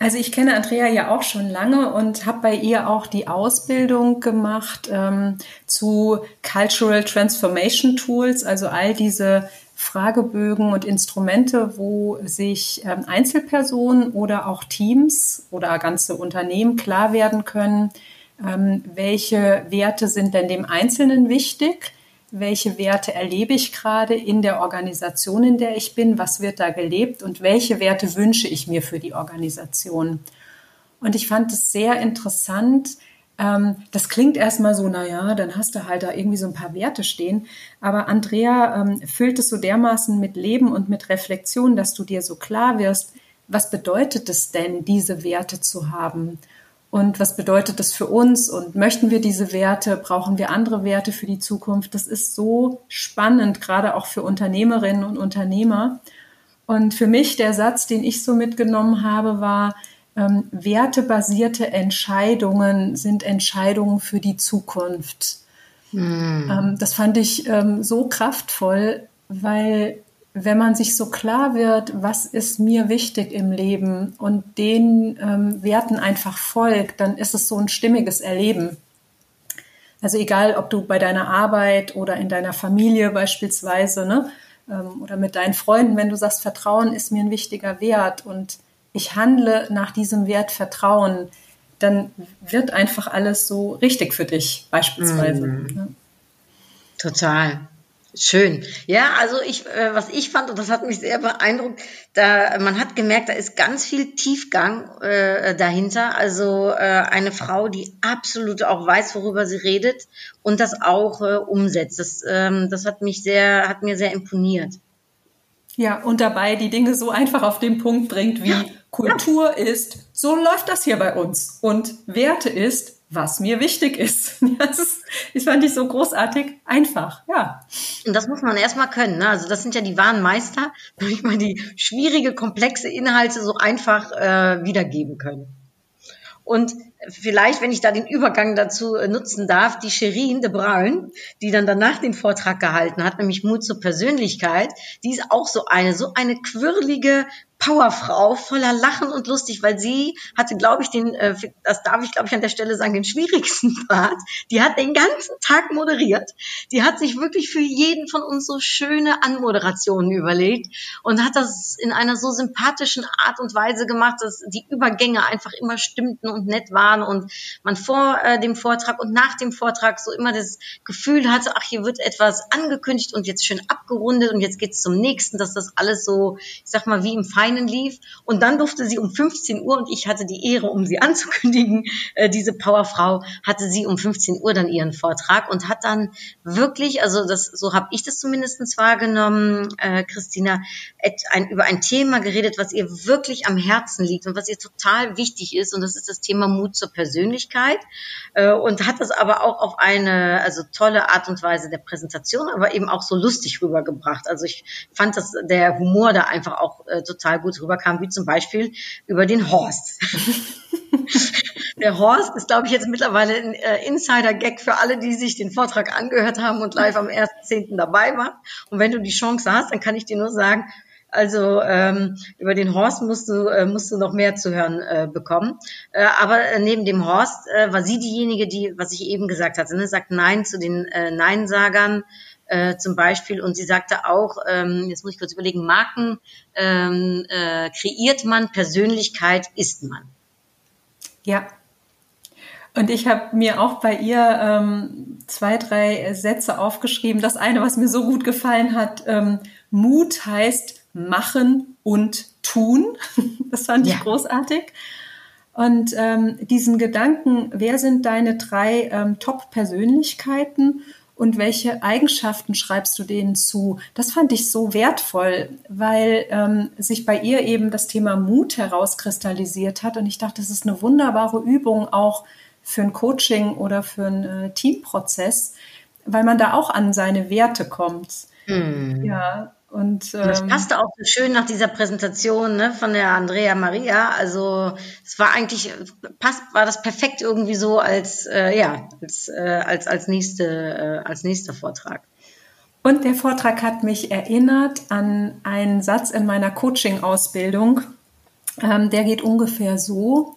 Also ich kenne Andrea ja auch schon lange und habe bei ihr auch die Ausbildung gemacht ähm, zu Cultural Transformation Tools, also all diese Fragebögen und Instrumente, wo sich ähm, Einzelpersonen oder auch Teams oder ganze Unternehmen klar werden können, welche Werte sind denn dem Einzelnen wichtig? Welche Werte erlebe ich gerade in der Organisation, in der ich bin? Was wird da gelebt? Und welche Werte wünsche ich mir für die Organisation? Und ich fand es sehr interessant. Ähm, das klingt erstmal so, naja, dann hast du halt da irgendwie so ein paar Werte stehen. Aber Andrea ähm, füllt es so dermaßen mit Leben und mit Reflexion, dass du dir so klar wirst, was bedeutet es denn, diese Werte zu haben? Und was bedeutet das für uns? Und möchten wir diese Werte? Brauchen wir andere Werte für die Zukunft? Das ist so spannend, gerade auch für Unternehmerinnen und Unternehmer. Und für mich der Satz, den ich so mitgenommen habe, war, ähm, wertebasierte Entscheidungen sind Entscheidungen für die Zukunft. Mm. Ähm, das fand ich ähm, so kraftvoll, weil wenn man sich so klar wird, was ist mir wichtig im Leben und den ähm, Werten einfach folgt, dann ist es so ein stimmiges Erleben. Also egal, ob du bei deiner Arbeit oder in deiner Familie beispielsweise, ne, ähm, oder mit deinen Freunden, wenn du sagst, Vertrauen ist mir ein wichtiger Wert und ich handle nach diesem Wert Vertrauen, dann wird einfach alles so richtig für dich beispielsweise. Mhm. Ne? Total. Schön. Ja, also ich, äh, was ich fand, und das hat mich sehr beeindruckt, da man hat gemerkt, da ist ganz viel Tiefgang äh, dahinter. Also äh, eine Frau, die absolut auch weiß, worüber sie redet und das auch äh, umsetzt. Das, ähm, das hat mich sehr, hat mir sehr imponiert. Ja, und dabei die Dinge so einfach auf den Punkt bringt, wie ja. Kultur ja. ist, so läuft das hier bei uns. Und Werte ist, was mir wichtig ist. Das, ist, das fand ich so großartig einfach, ja. Und das muss man erstmal können. Ne? Also das sind ja die wahren Meister, ich mal die schwierige, komplexe Inhalte so einfach äh, wiedergeben können. Und vielleicht, wenn ich da den Übergang dazu äh, nutzen darf, die Sherin de Bruin, die dann danach den Vortrag gehalten hat, nämlich Mut zur Persönlichkeit, die ist auch so eine, so eine quirlige, Powerfrau voller Lachen und lustig, weil sie hatte, glaube ich, den, äh, das darf ich, glaube ich, an der Stelle sagen, den schwierigsten Part. Die hat den ganzen Tag moderiert. Die hat sich wirklich für jeden von uns so schöne Anmoderationen überlegt und hat das in einer so sympathischen Art und Weise gemacht, dass die Übergänge einfach immer stimmten und nett waren und man vor äh, dem Vortrag und nach dem Vortrag so immer das Gefühl hatte, ach, hier wird etwas angekündigt und jetzt schön abgerundet und jetzt geht's zum nächsten, dass das alles so, ich sag mal, wie im Feinen einen lief. Und dann durfte sie um 15 Uhr, und ich hatte die Ehre, um sie anzukündigen, äh, diese Powerfrau, hatte sie um 15 Uhr dann ihren Vortrag und hat dann wirklich, also das, so habe ich das zumindestens wahrgenommen, äh, Christina, et, ein, über ein Thema geredet, was ihr wirklich am Herzen liegt und was ihr total wichtig ist. Und das ist das Thema Mut zur Persönlichkeit. Äh, und hat das aber auch auf eine also tolle Art und Weise der Präsentation, aber eben auch so lustig rübergebracht. Also ich fand, dass der Humor da einfach auch äh, total gut rüberkam, wie zum Beispiel über den Horst. Der Horst ist, glaube ich, jetzt mittlerweile ein äh, Insider-Gag für alle, die sich den Vortrag angehört haben und live am 1.10. dabei waren. Und wenn du die Chance hast, dann kann ich dir nur sagen, also ähm, über den Horst musst du, äh, musst du noch mehr zu hören äh, bekommen. Äh, aber äh, neben dem Horst äh, war sie diejenige, die, was ich eben gesagt hatte, ne, sagt Nein zu den äh, Neinsagern äh, zum Beispiel. Und sie sagte auch, ähm, jetzt muss ich kurz überlegen, Marken ähm, äh, kreiert man, Persönlichkeit ist man. Ja. Und ich habe mir auch bei ihr ähm, zwei, drei Sätze aufgeschrieben. Das eine, was mir so gut gefallen hat, ähm, Mut heißt machen und tun. Das fand ja. ich großartig. Und ähm, diesen Gedanken, wer sind deine drei ähm, Top-Persönlichkeiten und welche Eigenschaften schreibst du denen zu? Das fand ich so wertvoll, weil ähm, sich bei ihr eben das Thema Mut herauskristallisiert hat. Und ich dachte, das ist eine wunderbare Übung auch für ein Coaching oder für einen äh, Teamprozess, weil man da auch an seine Werte kommt. Hm. Ja, und, ähm, das passte auch so schön nach dieser Präsentation ne, von der Andrea Maria. Also es war eigentlich passt, war das perfekt irgendwie so als äh, ja als äh, als als nächste äh, als nächster Vortrag. Und der Vortrag hat mich erinnert an einen Satz in meiner Coaching-Ausbildung. Ähm, der geht ungefähr so: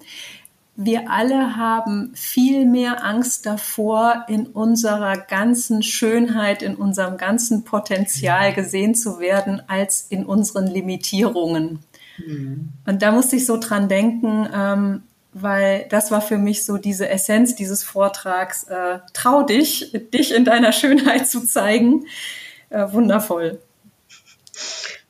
wir alle haben viel mehr Angst davor, in unserer ganzen Schönheit, in unserem ganzen Potenzial gesehen zu werden, als in unseren Limitierungen. Mhm. Und da musste ich so dran denken, ähm, weil das war für mich so diese Essenz dieses Vortrags. Äh, trau dich, dich in deiner Schönheit zu zeigen. Äh, wundervoll.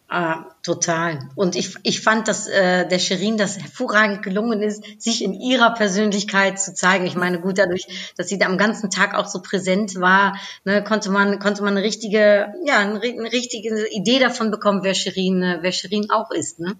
Ah, total. Und ich, ich fand, dass äh, der Sherin das hervorragend gelungen ist, sich in ihrer Persönlichkeit zu zeigen. Ich meine, gut, dadurch, dass sie da am ganzen Tag auch so präsent war, ne, konnte man konnte man eine richtige, ja, eine, eine richtige Idee davon bekommen, wer Sherin, äh, wer Sherin auch ist. Ne?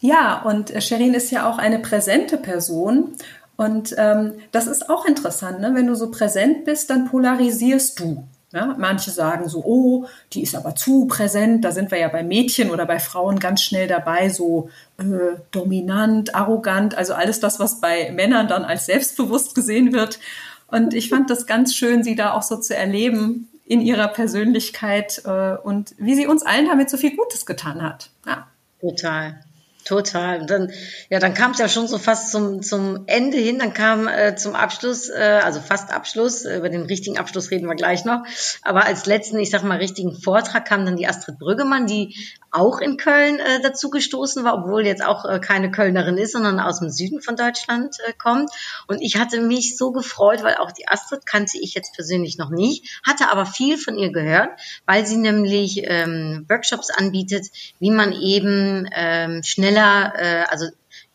Ja, und Sherin ist ja auch eine präsente Person. Und ähm, das ist auch interessant, ne? wenn du so präsent bist, dann polarisierst du. Ja, manche sagen so, oh, die ist aber zu präsent. Da sind wir ja bei Mädchen oder bei Frauen ganz schnell dabei, so äh, dominant, arrogant, also alles das, was bei Männern dann als selbstbewusst gesehen wird. Und ich fand das ganz schön, sie da auch so zu erleben in ihrer Persönlichkeit äh, und wie sie uns allen damit so viel Gutes getan hat. Ja. Total. Total. Und dann, ja, dann kam es ja schon so fast zum, zum Ende hin. Dann kam äh, zum Abschluss, äh, also fast Abschluss, äh, über den richtigen Abschluss reden wir gleich noch. Aber als letzten, ich sag mal, richtigen Vortrag kam dann die Astrid Brüggemann, die auch in Köln äh, dazu gestoßen war, obwohl jetzt auch äh, keine Kölnerin ist, sondern aus dem Süden von Deutschland äh, kommt. Und ich hatte mich so gefreut, weil auch die Astrid kannte ich jetzt persönlich noch nicht, hatte aber viel von ihr gehört, weil sie nämlich ähm, Workshops anbietet, wie man eben ähm, schneller, äh, also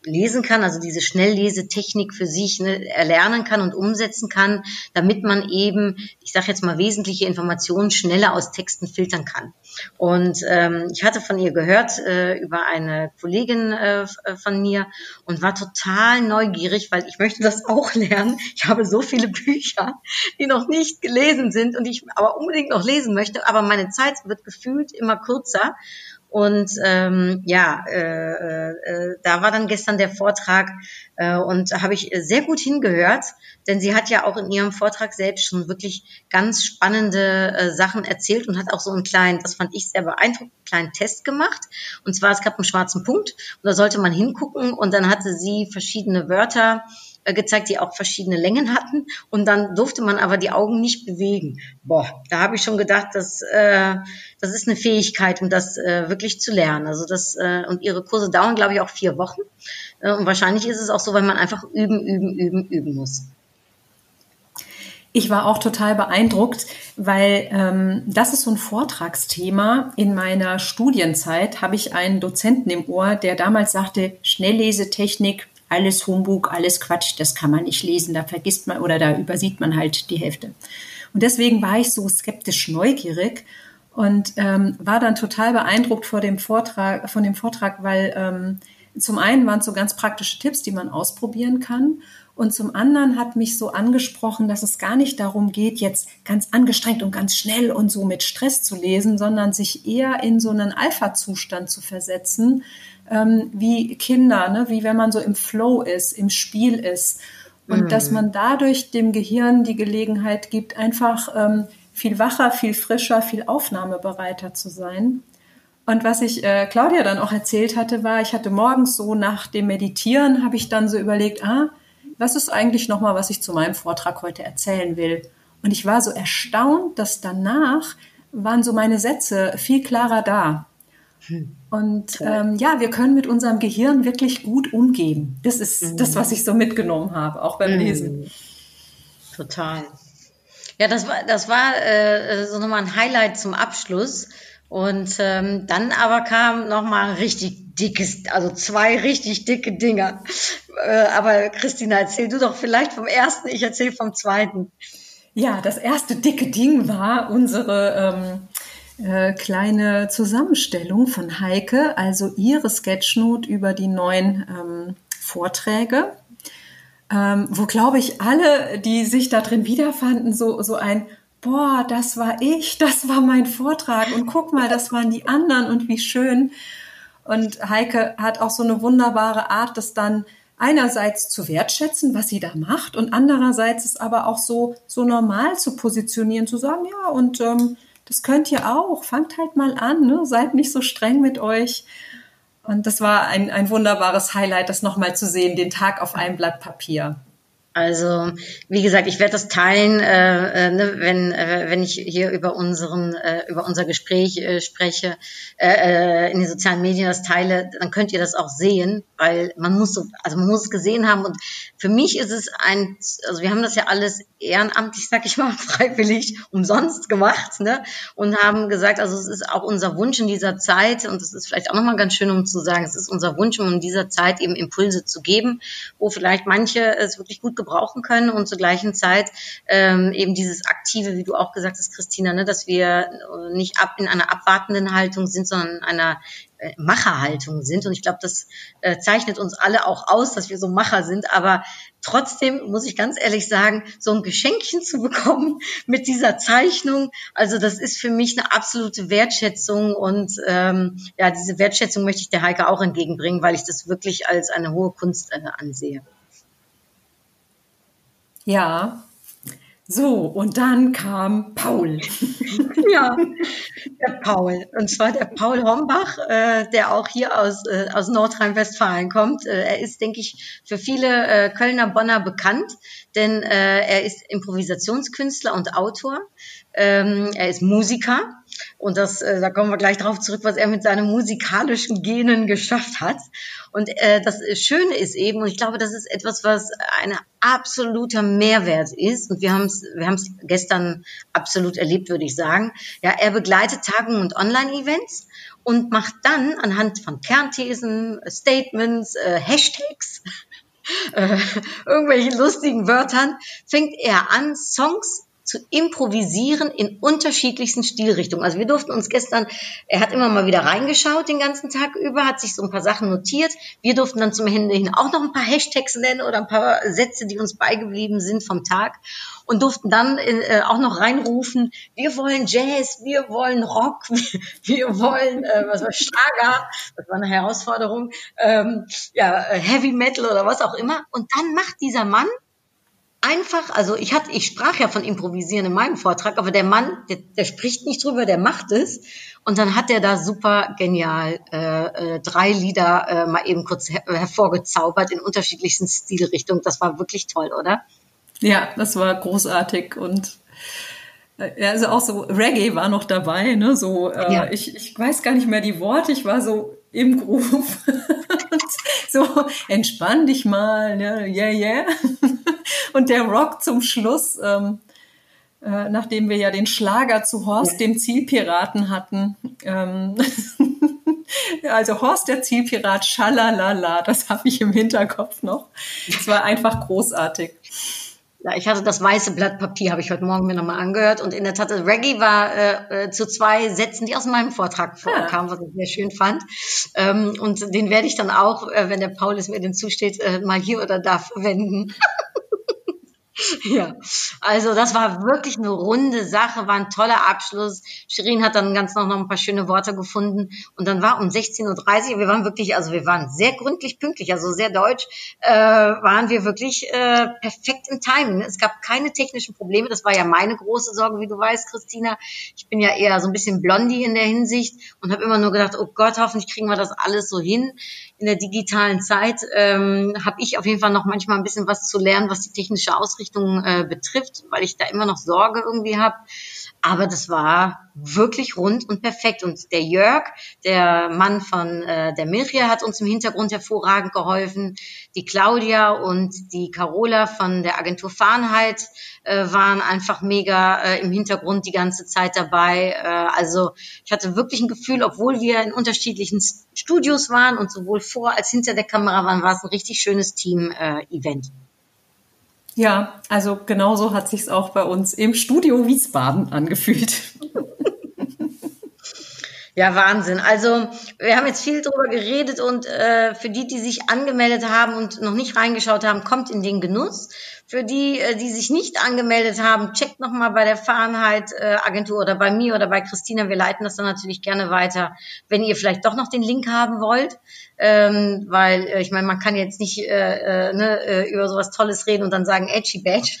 lesen kann, also diese Schnelllesetechnik für sich ne, erlernen kann und umsetzen kann, damit man eben, ich sage jetzt mal, wesentliche Informationen schneller aus Texten filtern kann. Und ähm, ich hatte von ihr gehört äh, über eine Kollegin äh, von mir und war total neugierig, weil ich möchte das auch lernen. Ich habe so viele Bücher, die noch nicht gelesen sind und ich aber unbedingt noch lesen möchte, aber meine Zeit wird gefühlt immer kürzer. Und ähm, ja, äh, äh, da war dann gestern der Vortrag äh, und habe ich sehr gut hingehört, denn sie hat ja auch in ihrem Vortrag selbst schon wirklich ganz spannende äh, Sachen erzählt und hat auch so einen kleinen, das fand ich sehr beeindruckend, kleinen Test gemacht. Und zwar, es gab einen schwarzen Punkt und da sollte man hingucken und dann hatte sie verschiedene Wörter äh, gezeigt, die auch verschiedene Längen hatten. Und dann durfte man aber die Augen nicht bewegen. Boah, da habe ich schon gedacht, dass äh, das ist eine Fähigkeit, um das äh, wirklich zu lernen. Also das äh, und ihre Kurse dauern, glaube ich, auch vier Wochen. Äh, und wahrscheinlich ist es auch so, weil man einfach üben, üben, üben, üben muss. Ich war auch total beeindruckt, weil ähm, das ist so ein Vortragsthema. In meiner Studienzeit habe ich einen Dozenten im Ohr, der damals sagte, Schnelllesetechnik alles Humbug, alles Quatsch, das kann man nicht lesen, da vergisst man oder da übersieht man halt die Hälfte. Und deswegen war ich so skeptisch neugierig und ähm, war dann total beeindruckt vor dem Vortrag, von dem Vortrag, weil ähm, zum einen waren es so ganz praktische Tipps, die man ausprobieren kann. Und zum anderen hat mich so angesprochen, dass es gar nicht darum geht, jetzt ganz angestrengt und ganz schnell und so mit Stress zu lesen, sondern sich eher in so einen Alpha-Zustand zu versetzen, ähm, wie Kinder, ne? wie wenn man so im Flow ist, im Spiel ist. Und mhm. dass man dadurch dem Gehirn die Gelegenheit gibt, einfach ähm, viel wacher, viel frischer, viel aufnahmebereiter zu sein. Und was ich äh, Claudia dann auch erzählt hatte, war, ich hatte morgens so nach dem Meditieren, habe ich dann so überlegt, ah, was ist eigentlich nochmal, was ich zu meinem Vortrag heute erzählen will? Und ich war so erstaunt, dass danach waren so meine Sätze viel klarer da. Und ähm, ja, wir können mit unserem Gehirn wirklich gut umgehen. Das ist mhm. das, was ich so mitgenommen habe, auch beim mhm. Lesen. Total. Ja, das war, das war äh, so nochmal ein Highlight zum Abschluss. Und ähm, dann aber kam nochmal richtig dickes, also zwei richtig dicke Dinger. Äh, aber Christina, erzähl du doch vielleicht vom ersten, ich erzähle vom zweiten. Ja, das erste dicke Ding war unsere ähm, äh, kleine Zusammenstellung von Heike, also ihre Sketchnote über die neuen ähm, Vorträge, ähm, wo, glaube ich, alle, die sich da drin wiederfanden, so, so ein, boah, das war ich, das war mein Vortrag und guck mal, das waren die anderen und wie schön. Und Heike hat auch so eine wunderbare Art, das dann einerseits zu wertschätzen, was sie da macht und andererseits es aber auch so, so normal zu positionieren, zu sagen, ja, und ähm, das könnt ihr auch. Fangt halt mal an, ne? seid nicht so streng mit euch. Und das war ein, ein wunderbares Highlight, das nochmal zu sehen, den Tag auf einem Blatt Papier. Also wie gesagt, ich werde das teilen, äh, äh, ne, wenn äh, wenn ich hier über unseren äh, über unser Gespräch äh, spreche, äh, äh, in den sozialen Medien das teile, dann könnt ihr das auch sehen, weil man muss so, also man muss es gesehen haben und für mich ist es ein, also wir haben das ja alles ehrenamtlich, sag ich mal, freiwillig, umsonst gemacht, ne, und haben gesagt, also es ist auch unser Wunsch in dieser Zeit und es ist vielleicht auch nochmal ganz schön, um zu sagen, es ist unser Wunsch, um in dieser Zeit eben Impulse zu geben, wo vielleicht manche es wirklich gut gebrauchen können und zur gleichen Zeit ähm, eben dieses aktive, wie du auch gesagt hast, Christina, ne, dass wir nicht ab in einer abwartenden Haltung sind, sondern in einer äh, Macherhaltung sind. Und ich glaube, das äh, zeichnet uns alle auch aus, dass wir so Macher sind. Aber trotzdem muss ich ganz ehrlich sagen, so ein Geschenkchen zu bekommen mit dieser Zeichnung, also das ist für mich eine absolute Wertschätzung. Und ähm, ja, diese Wertschätzung möchte ich der Heike auch entgegenbringen, weil ich das wirklich als eine hohe Kunst äh, ansehe. Ja, so, und dann kam Paul. ja, der Paul. Und zwar der Paul Hombach, äh, der auch hier aus, äh, aus Nordrhein-Westfalen kommt. Äh, er ist, denke ich, für viele äh, Kölner Bonner bekannt, denn äh, er ist Improvisationskünstler und Autor. Ähm, er ist Musiker und das, äh, da kommen wir gleich darauf zurück, was er mit seinen musikalischen Genen geschafft hat. Und äh, das Schöne ist eben, und ich glaube, das ist etwas, was ein absoluter Mehrwert ist. Und wir haben es wir haben's gestern absolut erlebt, würde ich sagen. Ja, er begleitet Tagungen und Online-Events und macht dann anhand von Kernthesen, Statements, äh, Hashtags, äh, irgendwelchen lustigen Wörtern, fängt er an, Songs zu improvisieren in unterschiedlichsten Stilrichtungen. Also wir durften uns gestern, er hat immer mal wieder reingeschaut den ganzen Tag über, hat sich so ein paar Sachen notiert. Wir durften dann zum Ende hin auch noch ein paar Hashtags nennen oder ein paar Sätze, die uns beigeblieben sind vom Tag und durften dann äh, auch noch reinrufen, wir wollen Jazz, wir wollen Rock, wir wollen äh, was war Schlager, das war eine Herausforderung, ähm, ja, äh, Heavy Metal oder was auch immer. Und dann macht dieser Mann einfach, also ich hatte, ich sprach ja von Improvisieren in meinem Vortrag, aber der Mann, der, der spricht nicht drüber, der macht es. Und dann hat er da super genial äh, äh, drei Lieder äh, mal eben kurz her hervorgezaubert in unterschiedlichsten Stilrichtungen. Das war wirklich toll, oder? Ja, das war großartig und äh, also auch so Reggae war noch dabei, ne? So, äh, ja. ich, ich weiß gar nicht mehr die Worte, ich war so im Groove. so, entspann dich mal, ne? yeah, yeah. Und der Rock zum Schluss, ähm, äh, nachdem wir ja den Schlager zu Horst, ja. dem Zielpiraten hatten. Ähm, also Horst der Zielpirat, schalalala, das habe ich im Hinterkopf noch. Es war einfach großartig. Ja, ich hatte das weiße Blatt Papier, habe ich heute Morgen mir nochmal angehört. Und in der Tat, Reggae war äh, äh, zu zwei Sätzen, die aus meinem Vortrag vorkamen, ja. was ich sehr schön fand. Ähm, und den werde ich dann auch, äh, wenn der Paul es mir denn zusteht, äh, mal hier oder da verwenden. Ja, also das war wirklich eine runde Sache, war ein toller Abschluss. Shirin hat dann ganz noch, noch ein paar schöne Worte gefunden und dann war um 16.30 Uhr, wir waren wirklich, also wir waren sehr gründlich pünktlich, also sehr deutsch, äh, waren wir wirklich äh, perfekt im Timing. Es gab keine technischen Probleme, das war ja meine große Sorge, wie du weißt, Christina. Ich bin ja eher so ein bisschen blondie in der Hinsicht und habe immer nur gedacht, oh Gott, hoffentlich kriegen wir das alles so hin in der digitalen Zeit ähm, habe ich auf jeden Fall noch manchmal ein bisschen was zu lernen, was die technische Ausrichtung äh, betrifft, weil ich da immer noch Sorge irgendwie habe. Aber das war wirklich rund und perfekt. Und der Jörg, der Mann von äh, der Mirja, hat uns im Hintergrund hervorragend geholfen. Die Claudia und die Carola von der Agentur Fahrenheit äh, waren einfach mega äh, im Hintergrund die ganze Zeit dabei. Äh, also ich hatte wirklich ein Gefühl, obwohl wir in unterschiedlichen Studios waren und sowohl vor als hinter der Kamera waren, war es ein richtig schönes Team-Event. Äh, ja, also genauso hat sich's auch bei uns im Studio Wiesbaden angefühlt. Ja, Wahnsinn. Also wir haben jetzt viel drüber geredet und äh, für die, die sich angemeldet haben und noch nicht reingeschaut haben, kommt in den Genuss. Für die, äh, die sich nicht angemeldet haben, checkt nochmal bei der Fahrenheit äh, Agentur oder bei mir oder bei Christina. Wir leiten das dann natürlich gerne weiter, wenn ihr vielleicht doch noch den Link haben wollt. Ähm, weil äh, ich meine, man kann jetzt nicht äh, äh, ne, über sowas Tolles reden und dann sagen, edgy badge.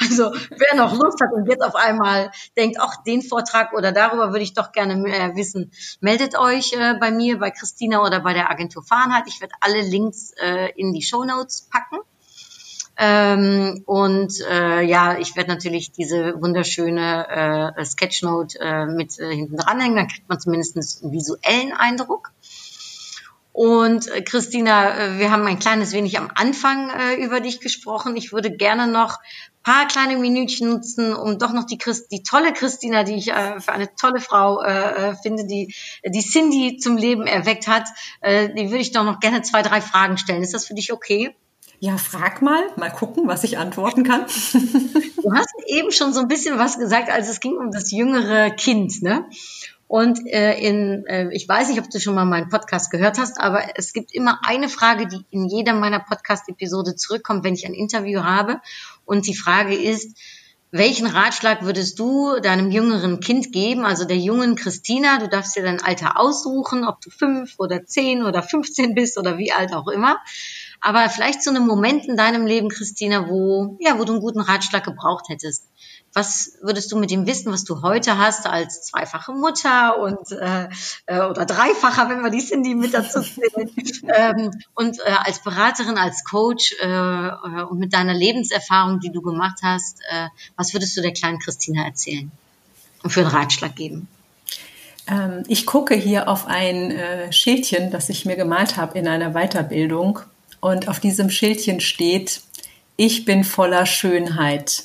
Also wer noch Lust hat und jetzt auf einmal denkt, ach, den Vortrag oder darüber würde ich doch gerne mehr wissen, meldet euch äh, bei mir, bei Christina oder bei der Agentur Fahrenheit. Ich werde alle Links äh, in die Show Notes packen. Ähm, und äh, ja, ich werde natürlich diese wunderschöne äh, Sketchnote äh, mit äh, hinten dranhängen, dann kriegt man zumindest einen visuellen Eindruck. Und äh, Christina, äh, wir haben ein kleines wenig am Anfang äh, über dich gesprochen. Ich würde gerne noch paar kleine Minütchen nutzen, um doch noch die, Christ die tolle Christina, die ich äh, für eine tolle Frau äh, äh, finde, die die Cindy zum Leben erweckt hat, äh, die würde ich doch noch gerne zwei, drei Fragen stellen. Ist das für dich okay? Ja, frag mal, mal gucken, was ich antworten kann. du hast eben schon so ein bisschen was gesagt, als es ging um das jüngere Kind, ne? Und äh, in, äh, ich weiß nicht, ob du schon mal meinen Podcast gehört hast, aber es gibt immer eine Frage, die in jeder meiner Podcast-Episode zurückkommt, wenn ich ein Interview habe. Und die Frage ist, welchen Ratschlag würdest du deinem jüngeren Kind geben, also der jungen Christina? Du darfst dir dein Alter aussuchen, ob du fünf oder zehn oder 15 bist oder wie alt auch immer. Aber vielleicht zu einem Moment in deinem Leben, Christina, wo, ja, wo du einen guten Ratschlag gebraucht hättest. Was würdest du mit dem Wissen, was du heute hast, als zweifache Mutter und äh, äh oder dreifacher, wenn wir die Cindy mit dazu zählen, ähm, und äh, als Beraterin, als Coach äh, äh, und mit deiner Lebenserfahrung, die du gemacht hast, äh, was würdest du der kleinen Christina erzählen und für einen Ratschlag geben? Ähm, ich gucke hier auf ein äh, Schildchen, das ich mir gemalt habe in einer Weiterbildung. Und auf diesem Schildchen steht, ich bin voller Schönheit.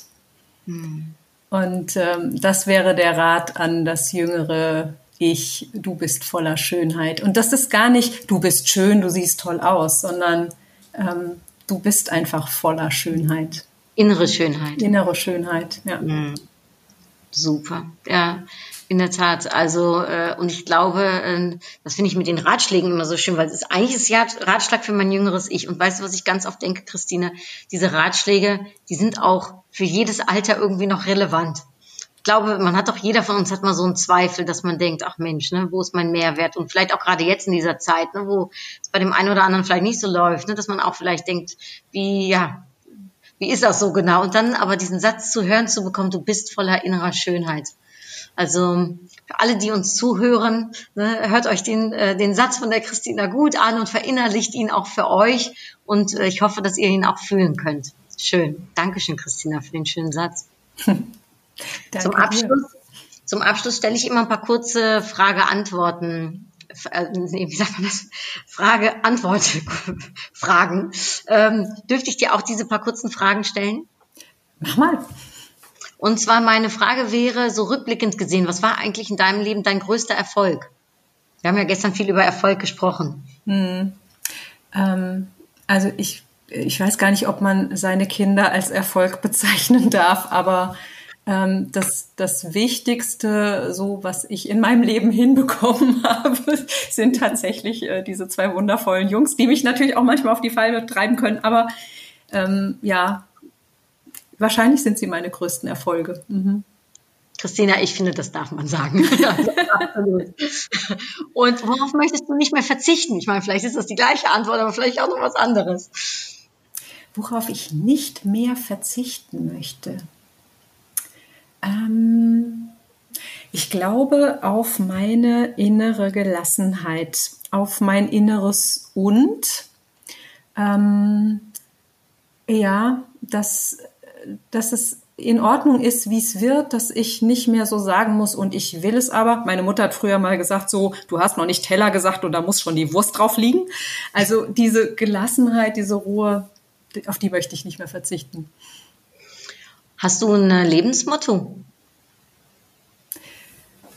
Hm. Und ähm, das wäre der Rat an das jüngere Ich, du bist voller Schönheit. Und das ist gar nicht, du bist schön, du siehst toll aus, sondern ähm, du bist einfach voller Schönheit. Innere Schönheit. Innere Schönheit, ja. Mhm. Super, ja. In der Tat. Also, äh, und ich glaube, äh, das finde ich mit den Ratschlägen immer so schön, weil es ist eigentlich ist ja Ratschlag für mein jüngeres Ich. Und weißt du, was ich ganz oft denke, Christine? Diese Ratschläge, die sind auch für jedes Alter irgendwie noch relevant. Ich glaube, man hat doch, jeder von uns hat mal so einen Zweifel, dass man denkt, ach Mensch, ne, wo ist mein Mehrwert? Und vielleicht auch gerade jetzt in dieser Zeit, ne, wo es bei dem einen oder anderen vielleicht nicht so läuft, ne, dass man auch vielleicht denkt, wie, ja, wie ist das so genau? Und dann aber diesen Satz zu hören zu bekommen, du bist voller innerer Schönheit. Also für alle, die uns zuhören, ne, hört euch den, äh, den Satz von der Christina gut an und verinnerlicht ihn auch für euch. Und äh, ich hoffe, dass ihr ihn auch fühlen könnt. Schön. Dankeschön, Christina, für den schönen Satz. zum, Abschluss, zum Abschluss stelle ich immer ein paar kurze Frage-Antworten äh, wie sagt man das? Frage, Antwort, Fragen. Ähm, dürfte ich dir auch diese paar kurzen Fragen stellen? Mach mal. Und zwar meine Frage wäre, so rückblickend gesehen, was war eigentlich in deinem Leben dein größter Erfolg? Wir haben ja gestern viel über Erfolg gesprochen. Hm. Ähm, also ich, ich weiß gar nicht, ob man seine Kinder als Erfolg bezeichnen darf, aber ähm, das, das Wichtigste, so was ich in meinem Leben hinbekommen habe, sind tatsächlich äh, diese zwei wundervollen Jungs, die mich natürlich auch manchmal auf die Falme treiben können. Aber ähm, ja, wahrscheinlich sind sie meine größten Erfolge. Mhm. Christina, ich finde, das darf man sagen. Und worauf möchtest du nicht mehr verzichten? Ich meine, vielleicht ist das die gleiche Antwort, aber vielleicht auch noch was anderes. Worauf ich nicht mehr verzichten möchte. Ähm, ich glaube auf meine innere Gelassenheit, auf mein inneres Und. Ähm, ja, dass, dass es in Ordnung ist, wie es wird, dass ich nicht mehr so sagen muss und ich will es aber. Meine Mutter hat früher mal gesagt, so, du hast noch nicht Teller gesagt und da muss schon die Wurst drauf liegen. Also diese Gelassenheit, diese Ruhe, auf die möchte ich nicht mehr verzichten. Hast du ein Lebensmotto?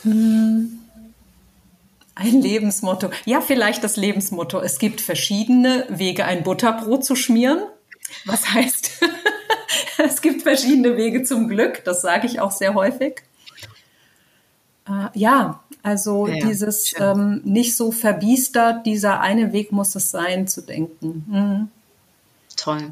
Hm. Ein Lebensmotto. Ja, vielleicht das Lebensmotto. Es gibt verschiedene Wege, ein Butterbrot zu schmieren. Was heißt, es gibt verschiedene Wege zum Glück. Das sage ich auch sehr häufig. Äh, ja, also ja, dieses ähm, nicht so verbiestert, dieser eine Weg muss es sein, zu denken. Mhm. Toll.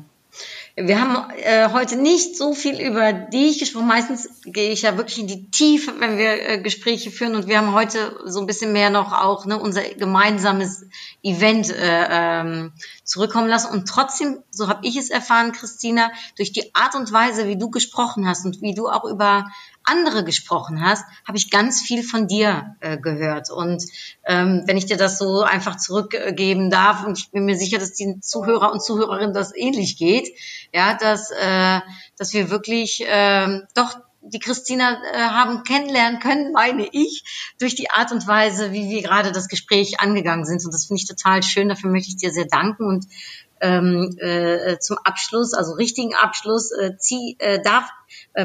Wir haben äh, heute nicht so viel über dich gesprochen. Meistens gehe ich ja wirklich in die Tiefe, wenn wir äh, Gespräche führen. Und wir haben heute so ein bisschen mehr noch auch ne, unser gemeinsames Event äh, ähm, zurückkommen lassen. Und trotzdem, so habe ich es erfahren, Christina, durch die Art und Weise, wie du gesprochen hast und wie du auch über andere gesprochen hast, habe ich ganz viel von dir äh, gehört. Und ähm, wenn ich dir das so einfach zurückgeben darf, und ich bin mir sicher, dass die Zuhörer und Zuhörerinnen das ähnlich geht, ja, dass, äh, dass wir wirklich äh, doch die Christina äh, haben kennenlernen können, meine ich, durch die Art und Weise, wie wir gerade das Gespräch angegangen sind. Und das finde ich total schön. Dafür möchte ich dir sehr danken und ähm, äh, zum Abschluss, also richtigen Abschluss, äh, zieh, äh, darf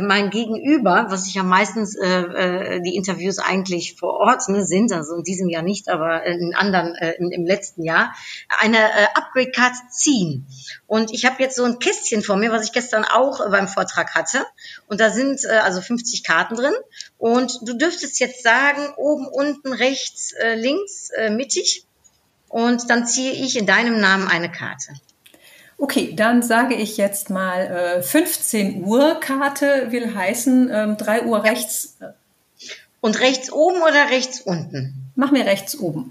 mein Gegenüber, was ich ja meistens äh, äh, die Interviews eigentlich vor Ort ne, sind, also in diesem Jahr nicht, aber in anderen, äh, im, im letzten Jahr, eine äh, Upgrade Card ziehen. Und ich habe jetzt so ein Kästchen vor mir, was ich gestern auch äh, beim Vortrag hatte. Und da sind äh, also 50 Karten drin. Und du dürftest jetzt sagen, oben, unten, rechts, äh, links, äh, mittig. Und dann ziehe ich in deinem Namen eine Karte. Okay, dann sage ich jetzt mal äh, 15 Uhr Karte will heißen ähm, 3 Uhr rechts. Und rechts oben oder rechts unten? Mach mir rechts oben.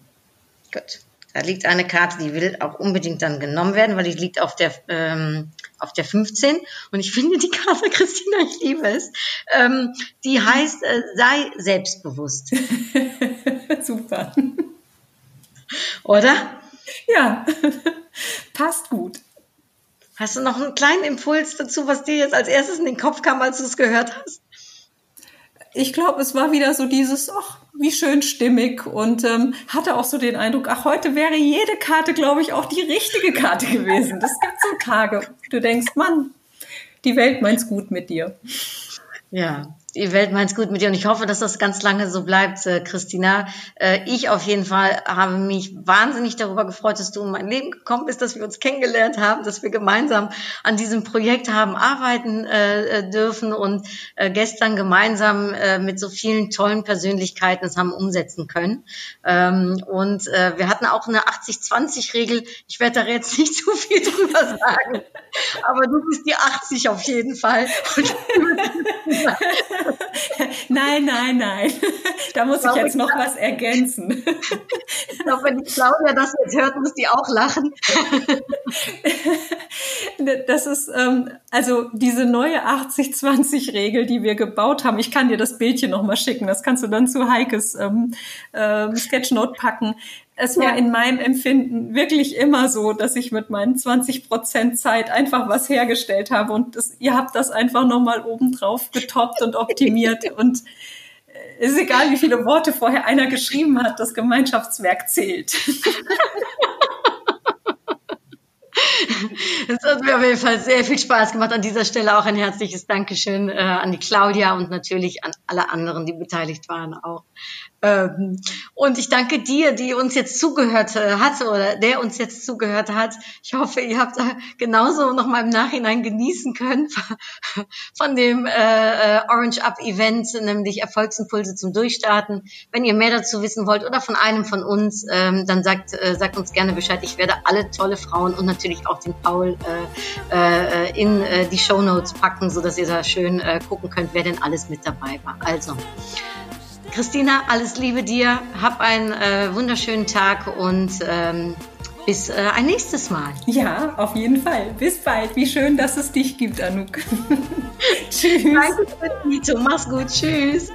Gut. Da liegt eine Karte, die will auch unbedingt dann genommen werden, weil die liegt auf der, ähm, auf der 15. Und ich finde die Karte, Christina, ich liebe es. Ähm, die heißt, äh, sei selbstbewusst. Super. Oder? Ja, passt gut. Hast du noch einen kleinen Impuls dazu, was dir jetzt als erstes in den Kopf kam, als du es gehört hast? Ich glaube, es war wieder so dieses, ach, wie schön stimmig und ähm, hatte auch so den Eindruck, ach, heute wäre jede Karte, glaube ich, auch die richtige Karte gewesen. Das gibt so Tage. Du denkst, Mann, die Welt meint's gut mit dir. Ja, Die Welt meint's gut mit dir und ich hoffe, dass das ganz lange so bleibt, äh, Christina. Äh, ich auf jeden Fall habe mich wahnsinnig darüber gefreut, dass du in mein Leben gekommen bist, dass wir uns kennengelernt haben, dass wir gemeinsam an diesem Projekt haben arbeiten äh, dürfen und äh, gestern gemeinsam äh, mit so vielen tollen Persönlichkeiten es haben umsetzen können. Ähm, und äh, wir hatten auch eine 80-20-Regel. Ich werde da jetzt nicht zu viel drüber sagen, aber du bist die 80 auf jeden Fall. nein, nein, nein. Da muss ich jetzt noch was ergänzen. Ich glaube, wenn die Claudia das jetzt hört, muss die auch lachen. Das ist ähm, also diese neue 80-20-Regel, die wir gebaut haben. Ich kann dir das Bildchen noch mal schicken. Das kannst du dann zu Heikes ähm, ähm, Sketchnote packen. Es war in meinem Empfinden wirklich immer so, dass ich mit meinen 20 Prozent Zeit einfach was hergestellt habe und das, ihr habt das einfach nochmal obendrauf getoppt und optimiert und äh, ist egal, wie viele Worte vorher einer geschrieben hat, das Gemeinschaftswerk zählt. Es hat mir auf jeden Fall sehr viel Spaß gemacht. An dieser Stelle auch ein herzliches Dankeschön äh, an die Claudia und natürlich an alle anderen, die beteiligt waren auch. Ähm, und ich danke dir, die uns jetzt zugehört äh, hat oder der uns jetzt zugehört hat. Ich hoffe, ihr habt genauso noch mal im Nachhinein genießen können von dem äh, äh, Orange Up Event, nämlich Erfolgsimpulse zum Durchstarten. Wenn ihr mehr dazu wissen wollt oder von einem von uns, ähm, dann sagt, äh, sagt uns gerne Bescheid. Ich werde alle tolle Frauen und natürlich auch den Paul äh, äh, in äh, die Show Notes packen, so dass ihr da schön äh, gucken könnt, wer denn alles mit dabei war. Also Christina, alles Liebe dir. Hab einen äh, wunderschönen Tag und ähm, bis äh, ein nächstes Mal. Ja, auf jeden Fall. Bis bald. Wie schön, dass es dich gibt, Anouk. Tschüss. Danke, Nito. Mach's gut. Tschüss.